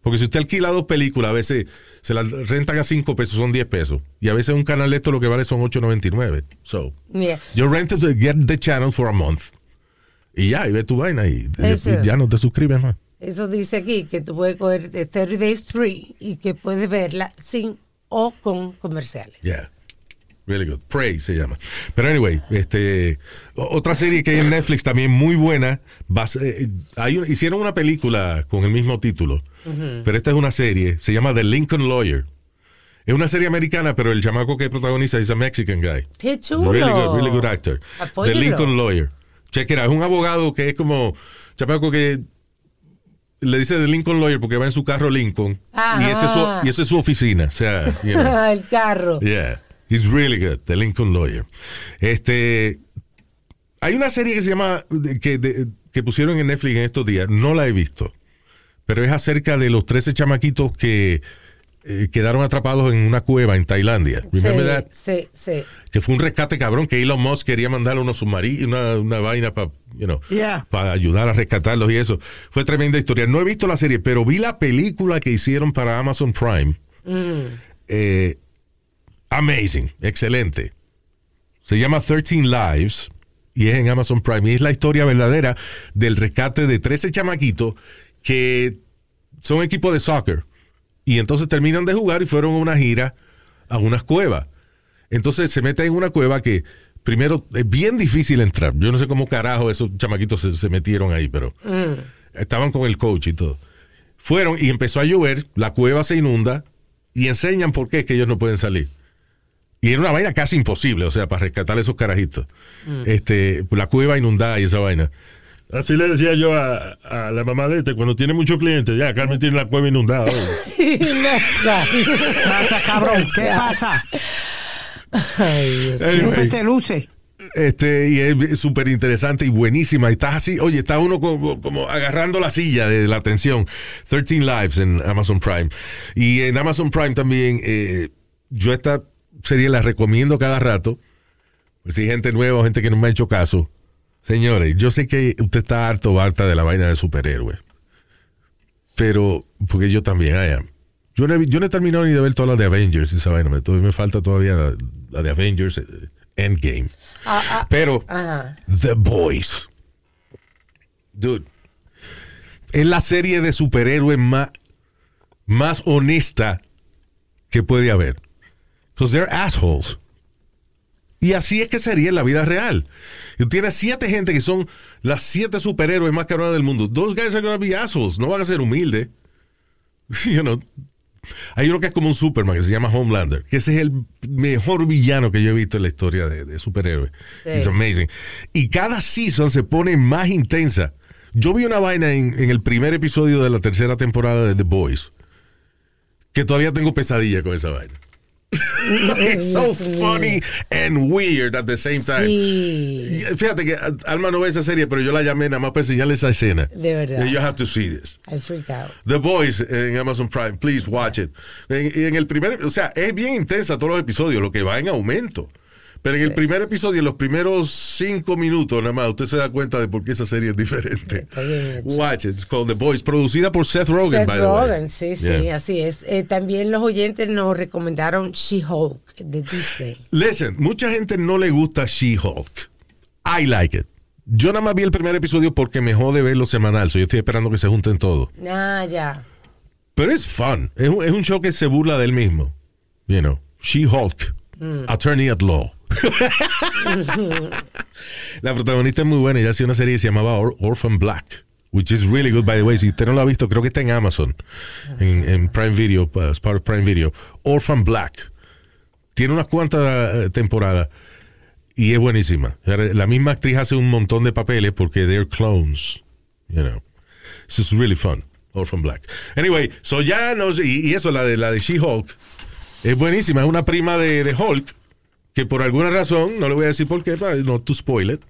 Porque si usted alquila dos películas, a veces se las rentan a cinco pesos, son 10 pesos. Y a veces un canal de esto lo que vale son 8.99. So, Yeah. you rent it, get the channel for a month. Y ya, y ve tu vaina y, y- ya no te suscribes más. Eso dice aquí, que tú puedes coger de 30 Days Free y que puedes verla sin o con comerciales. Yeah. Really good. Prey se llama. Pero anyway, este, otra serie que hay en Netflix también muy buena. eh, hay un- hicieron una película con el mismo título, pero esta es una serie. Se llama The Lincoln Lawyer. Es una serie americana, pero el chamaco que protagoniza es a Mexican guy. ¡Qué chulo! Really good, really good actor. Apóyelo. The Lincoln Lawyer. Check it out. Es un abogado que es como chamaco que le dice The Lincoln Lawyer porque va en su carro Lincoln y ese, es su, Ajá. y esa es su oficina. O sea, you know. [laughs] el carro. Yeah, he's really good, The Lincoln Lawyer. Este, hay una serie que se llama que, de- que pusieron en Netflix en estos días. No la he visto, pero es acerca de los 13 chamaquitos que eh, quedaron atrapados en una cueva en Tailandia. Remember sí, that? sí, sí. Que fue un rescate cabrón que Elon Musk quería mandarle unos submarinos, una, una vaina para, you know, Yeah. para ayudar a rescatarlos y eso. Fue tremenda historia. No he visto la serie, pero vi la película que hicieron para Amazon Prime. Mm. Eh, amazing, excelente. Se llama 13 Lives y es en Amazon Prime. Y es la historia verdadera del rescate de 13 chamaquitos que son equipo de soccer. Y entonces terminan de jugar y fueron a una gira a unas cuevas. Entonces se meten en una cueva que primero es bien difícil entrar. Yo no sé cómo carajo esos chamaquitos se, se metieron ahí, pero Mm. estaban con el coach y todo. Fueron y empezó a llover, la cueva se inunda y enseñan por qué es que ellos no pueden salir. Y era una vaina casi imposible, o sea, para rescatar a esos carajitos. Este, la cueva inundada y esa vaina. Así le decía yo a, a la mamá de este, cuando tiene muchos clientes, ya, Carmen tiene la cueva inundada. ¿Qué [laughs] pasa, cabrón? ¿Qué pasa? Ay, Dios. Anyway. Siempre te luce. Este, y es súper interesante y buenísima. Y estás así, oye, está uno como, como agarrando la silla de la atención. 13 Lives en Amazon Prime. Y en Amazon Prime también, eh, yo esta serie la recomiendo cada rato. Pues si hay gente nueva o gente que no me ha hecho caso. Señores, yo sé que usted está harto o harta de la vaina de superhéroes. Pero, porque yo también, I am. Yo no, he, yo no he terminado ni de ver todas las de Avengers, esa vaina. Me, me falta todavía la, la de Avengers eh, Endgame. Ah, ah, Pero ajá. The Boys. Dude. Es la serie de superhéroes más, más honesta que puede haber. Because they're assholes. Y así es que sería en la vida real. Tienes siete gente que son las siete superhéroes más cabronas del mundo. Those guys are gonna be assholes. No van a ser humildes. [laughs] You know. Hay uno que es como un Superman que se llama Homelander, que ese es el mejor villano que yo he visto en la historia de, de superhéroes. Sí. It's amazing. Y cada season se pone más intensa. Yo vi una vaina en, en el primer episodio de la tercera temporada de The Boys, que todavía tengo pesadilla con esa vaina. [laughs] It's so funny and weird at the same time. Sí, Fíjate que a- Alma no ve esa serie, pero yo la llamé nada más para enseñarle esa escena. de verdad. You have to see this. I freak out. The Boys en Amazon Prime, please watch it. En, en el primer, o sea, es bien intensa todos los episodios, lo que va en aumento. Pero en el primer episodio, en los primeros cinco minutos nada más, usted se da cuenta de por qué esa serie es diferente. Watch it. It's called The Boys, producida por Seth Rogen, Seth by the way. Rogen, sí, sí, Yeah. así es. Eh, también los oyentes nos recomendaron She-Hulk de Disney. Listen, mucha gente no le gusta She-Hulk. I like it. Yo nada más vi el primer episodio porque me jode verlo semanal. So yo estoy esperando que se junten todos. Ah, ya. Pero es fun. Es un, es un show que se burla del mismo. You know, She-Hulk, Attorney at Law. [laughs] La protagonista es muy buena. Ella hacía una serie que se llamaba Or- Orphan Black, which is really good, by the way. Si usted no lo ha visto, creo que está en Amazon, en, Prime Video, uh, as part of Prime Video. Orphan Black. Tiene unas cuantas eh, temporadas y es buenísima. La misma actriz hace un montón de papeles porque they're clones, you know. This is really fun. Orphan Black. Anyway, so ya nos. Y, y eso, la de, la de She-Hulk, es buenísima. Es una prima de Hulk que por alguna razón, no le voy a decir por qué, para no to spoil it,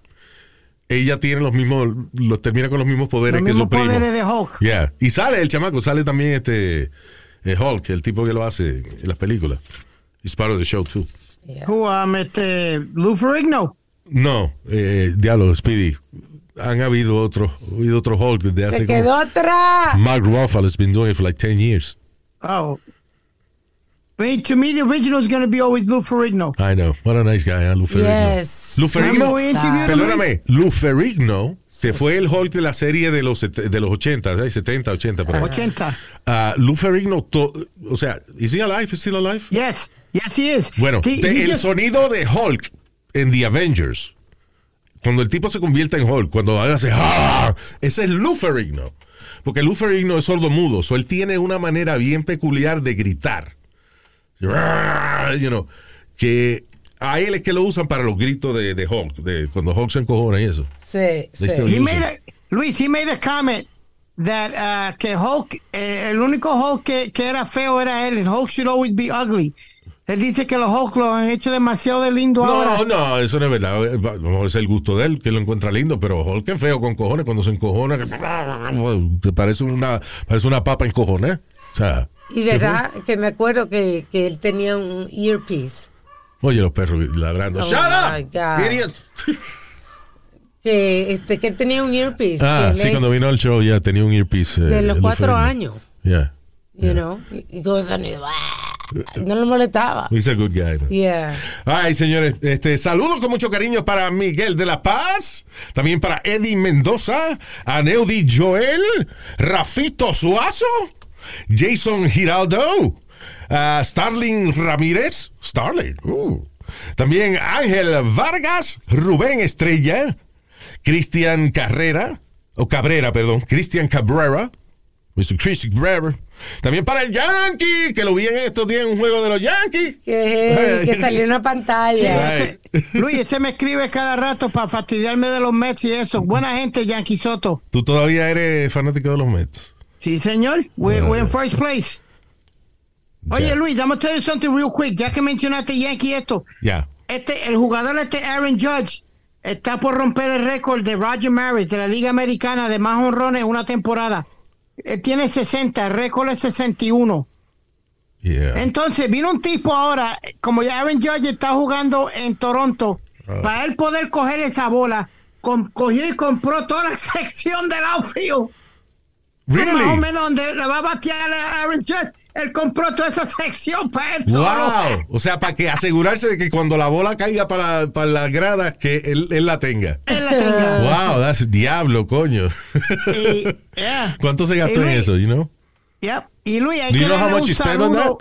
ella tiene los mismos, los termina con los mismos poderes Los que su primo. poderes de Hulk. Yeah. Y sale el chamaco, sale también este eh, Hulk, el tipo que lo hace en las películas. He's part of the show too. Who, um, este, Lou Ferrigno. No, eh, diablo, Speedy. Han habido otros, habido otro Hulk desde hace Se quedó atrás. Mark Ruffalo has been doing it for like 10 years. Oh. Wait, to me, the original is going to be always Lou Ferrigno. I know. What a nice guy, huh? Lou Ferrigno. Yes. Lou Ferrigno. Remember we interviewed him, Perdóname, Lou Ferrigno, que fue el Hulk de la serie de los, de los 80, ¿sabes? 70, 80. por ahí. 80. Ah, Lou Ferrigno, to- o sea, ¿is he alive? ¿Is still alive? Yes. Yes, he is. Bueno, He- de- he el just- sonido de Hulk en The Avengers, cuando el tipo se convierte en Hulk, cuando hace ¡Ah! ese es Lou Ferrigno. Porque Lou Ferrigno es sordo mudo, so él tiene una manera bien peculiar de gritar. You know, que a él es que lo usan para los gritos de, de Hulk, de cuando Hulk se encojona y eso. Sí, sí. He made a, Luis, he made a comment that uh, que Hulk, eh, el único Hulk que, que era feo era él. Hulk should always be ugly. Él dice que los Hulk lo han hecho demasiado de lindo No, ahora. no, eso no es verdad. Eh, no, Es el gusto de él, que lo encuentra lindo, pero Hulk es feo con cojones cuando se encojona. Que, [laughs] que parece una, parece una papa encojona. O sea, Y verdad que me acuerdo que, que él tenía un earpiece. oye, los perros ladrando. Oh, ¡Shut up! Idiot! [laughs] Que, este, que él tenía un earpiece. Ah, sí, es cuando vino al show ya tenía un earpiece. eh, de los Lou cuatro años. Yeah. You know, y, y con sonido. No lo molestaba. He's a good guy. man. Yeah. Ay, señores, este, saludos con mucho cariño para Miguel de la Paz, también para Eddie Mendoza, a Neudi Joel, Rafito Suazo, Jason Giraldo, a Starling Ramírez, Starling, uh. también Ángel Vargas, Rubén Estrella, Cristian Carrera, o Cabrera, perdón, Cristian Cabrera, Mr. Chris Cabrera. También para el Yankee, que lo vi en estos días en un juego de los Yankees. Que, que salió en una Sí, pantalla. Luis, este me escribe cada rato para fastidiarme de los Mets y eso. Buena gente, Yankee Soto. Tú todavía eres fanático de los Mets. Sí, señor. We're, we're in first place. Oye, Luis, I'm gonna tell you something real quick. Ya que mencionaste Yankee esto. Ya. Este, el jugador este Aaron Judge está por romper el récord de Roger Maris de la Liga Americana de más honrones en una temporada. Él tiene 60, el récord es 61. Yeah. Entonces vino un tipo ahora, como ya Aaron Judge está jugando en Toronto, Ah. para él poder coger esa bola, cogió y compró toda la [laughs] sección del outfield. Really? Más o menos donde le va a batear a Aaron Judge. Él compró toda esa sección para solo. Wow. O sea, para que asegurarse de que cuando la bola caiga para, para las gradas, que él, él la tenga. Él la tenga. Wow, that's diablo, coño. Y, yeah. ¿Cuánto se gastó en eso, you know? Yep. Y Luis, hay Do que darle un saludo.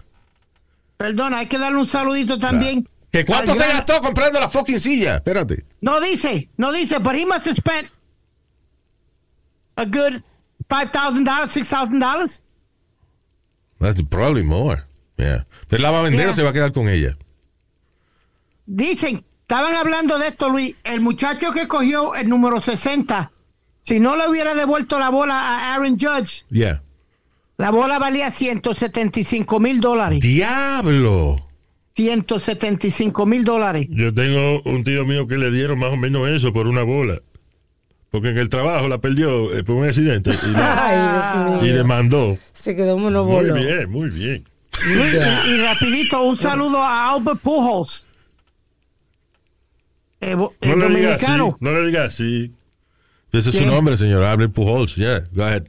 Perdona, hay que darle un saludito también. ¿Que cuánto se gran- gastó comprando la fucking silla? Espérate. No dice, no dice, but he must have spent a good five thousand dollars, six thousand dollars. That's probably more. Yeah. ¿Pero la va a vender Yeah. o se va a quedar con ella? Dicen, estaban hablando de esto, Luis. El muchacho que cogió el número 60, si no le hubiera devuelto la bola a Aaron Judge, Yeah. la bola valía 175 mil dólares. Diablo. 175 mil dólares. Yo tengo un tío mío que le dieron más o menos eso por una bola. Porque en el trabajo la perdió eh, por un accidente y, la- [laughs] Ay, Dios y mío. demandó. Se quedó Muy bien, muy bien. [laughs] Y, y rapidito, un saludo a Albert Pujols. Eh, No el le así. No le digas así. Ese es su nombre, señor. Albert Pujols. Yeah, go ahead.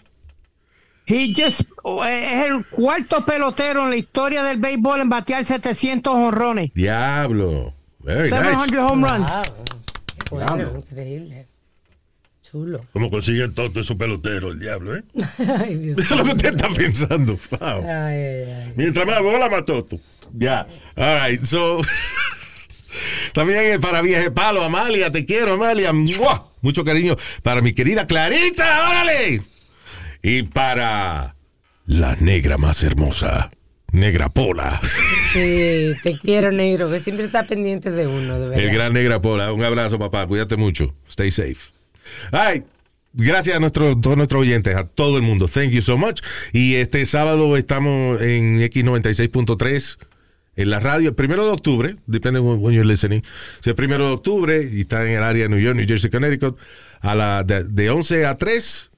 He just, eh, es el cuarto pelotero en la historia del béisbol en batear 700 honrones. Diablo. Very 700 nice. home runs. Bueno, increíble. Chulo. Como consiguen todos esos peloteros, el diablo, ¿eh? [laughs] Ay, Dios Eso es lo que usted está pensando. Wow. Ay, ay, ay. Mientras más bola, mató tú. Ya. All right. So. [laughs] También para Vieje Palo, Amalia, te quiero, Amalia. ¡Mua! Mucho cariño para mi querida Clarita, órale. Y para la negra más hermosa, Negra Pola. Sí, te quiero, negro, que siempre está pendiente de uno, de verdad. El gran Negra Pola. Un abrazo, papá. Cuídate mucho. Stay safe. Ay, gracias a nuestros, todos nuestros oyentes, a todo el mundo. Thank you so much. Y este sábado estamos en X96.3 en la radio, el primero de octubre, depende when, you're listening. Si el primero de octubre y está en el área de New York, New Jersey, Connecticut, a la, de, de 11 a 3,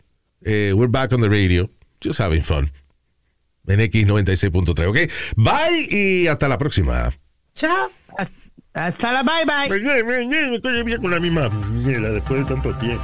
eh, we're back on the radio. Just having fun. En X96.3, ¿ok? Bye y hasta la próxima. Chao. Hasta la bye bye. Me estoy bien con la misma después de tanto tiempo.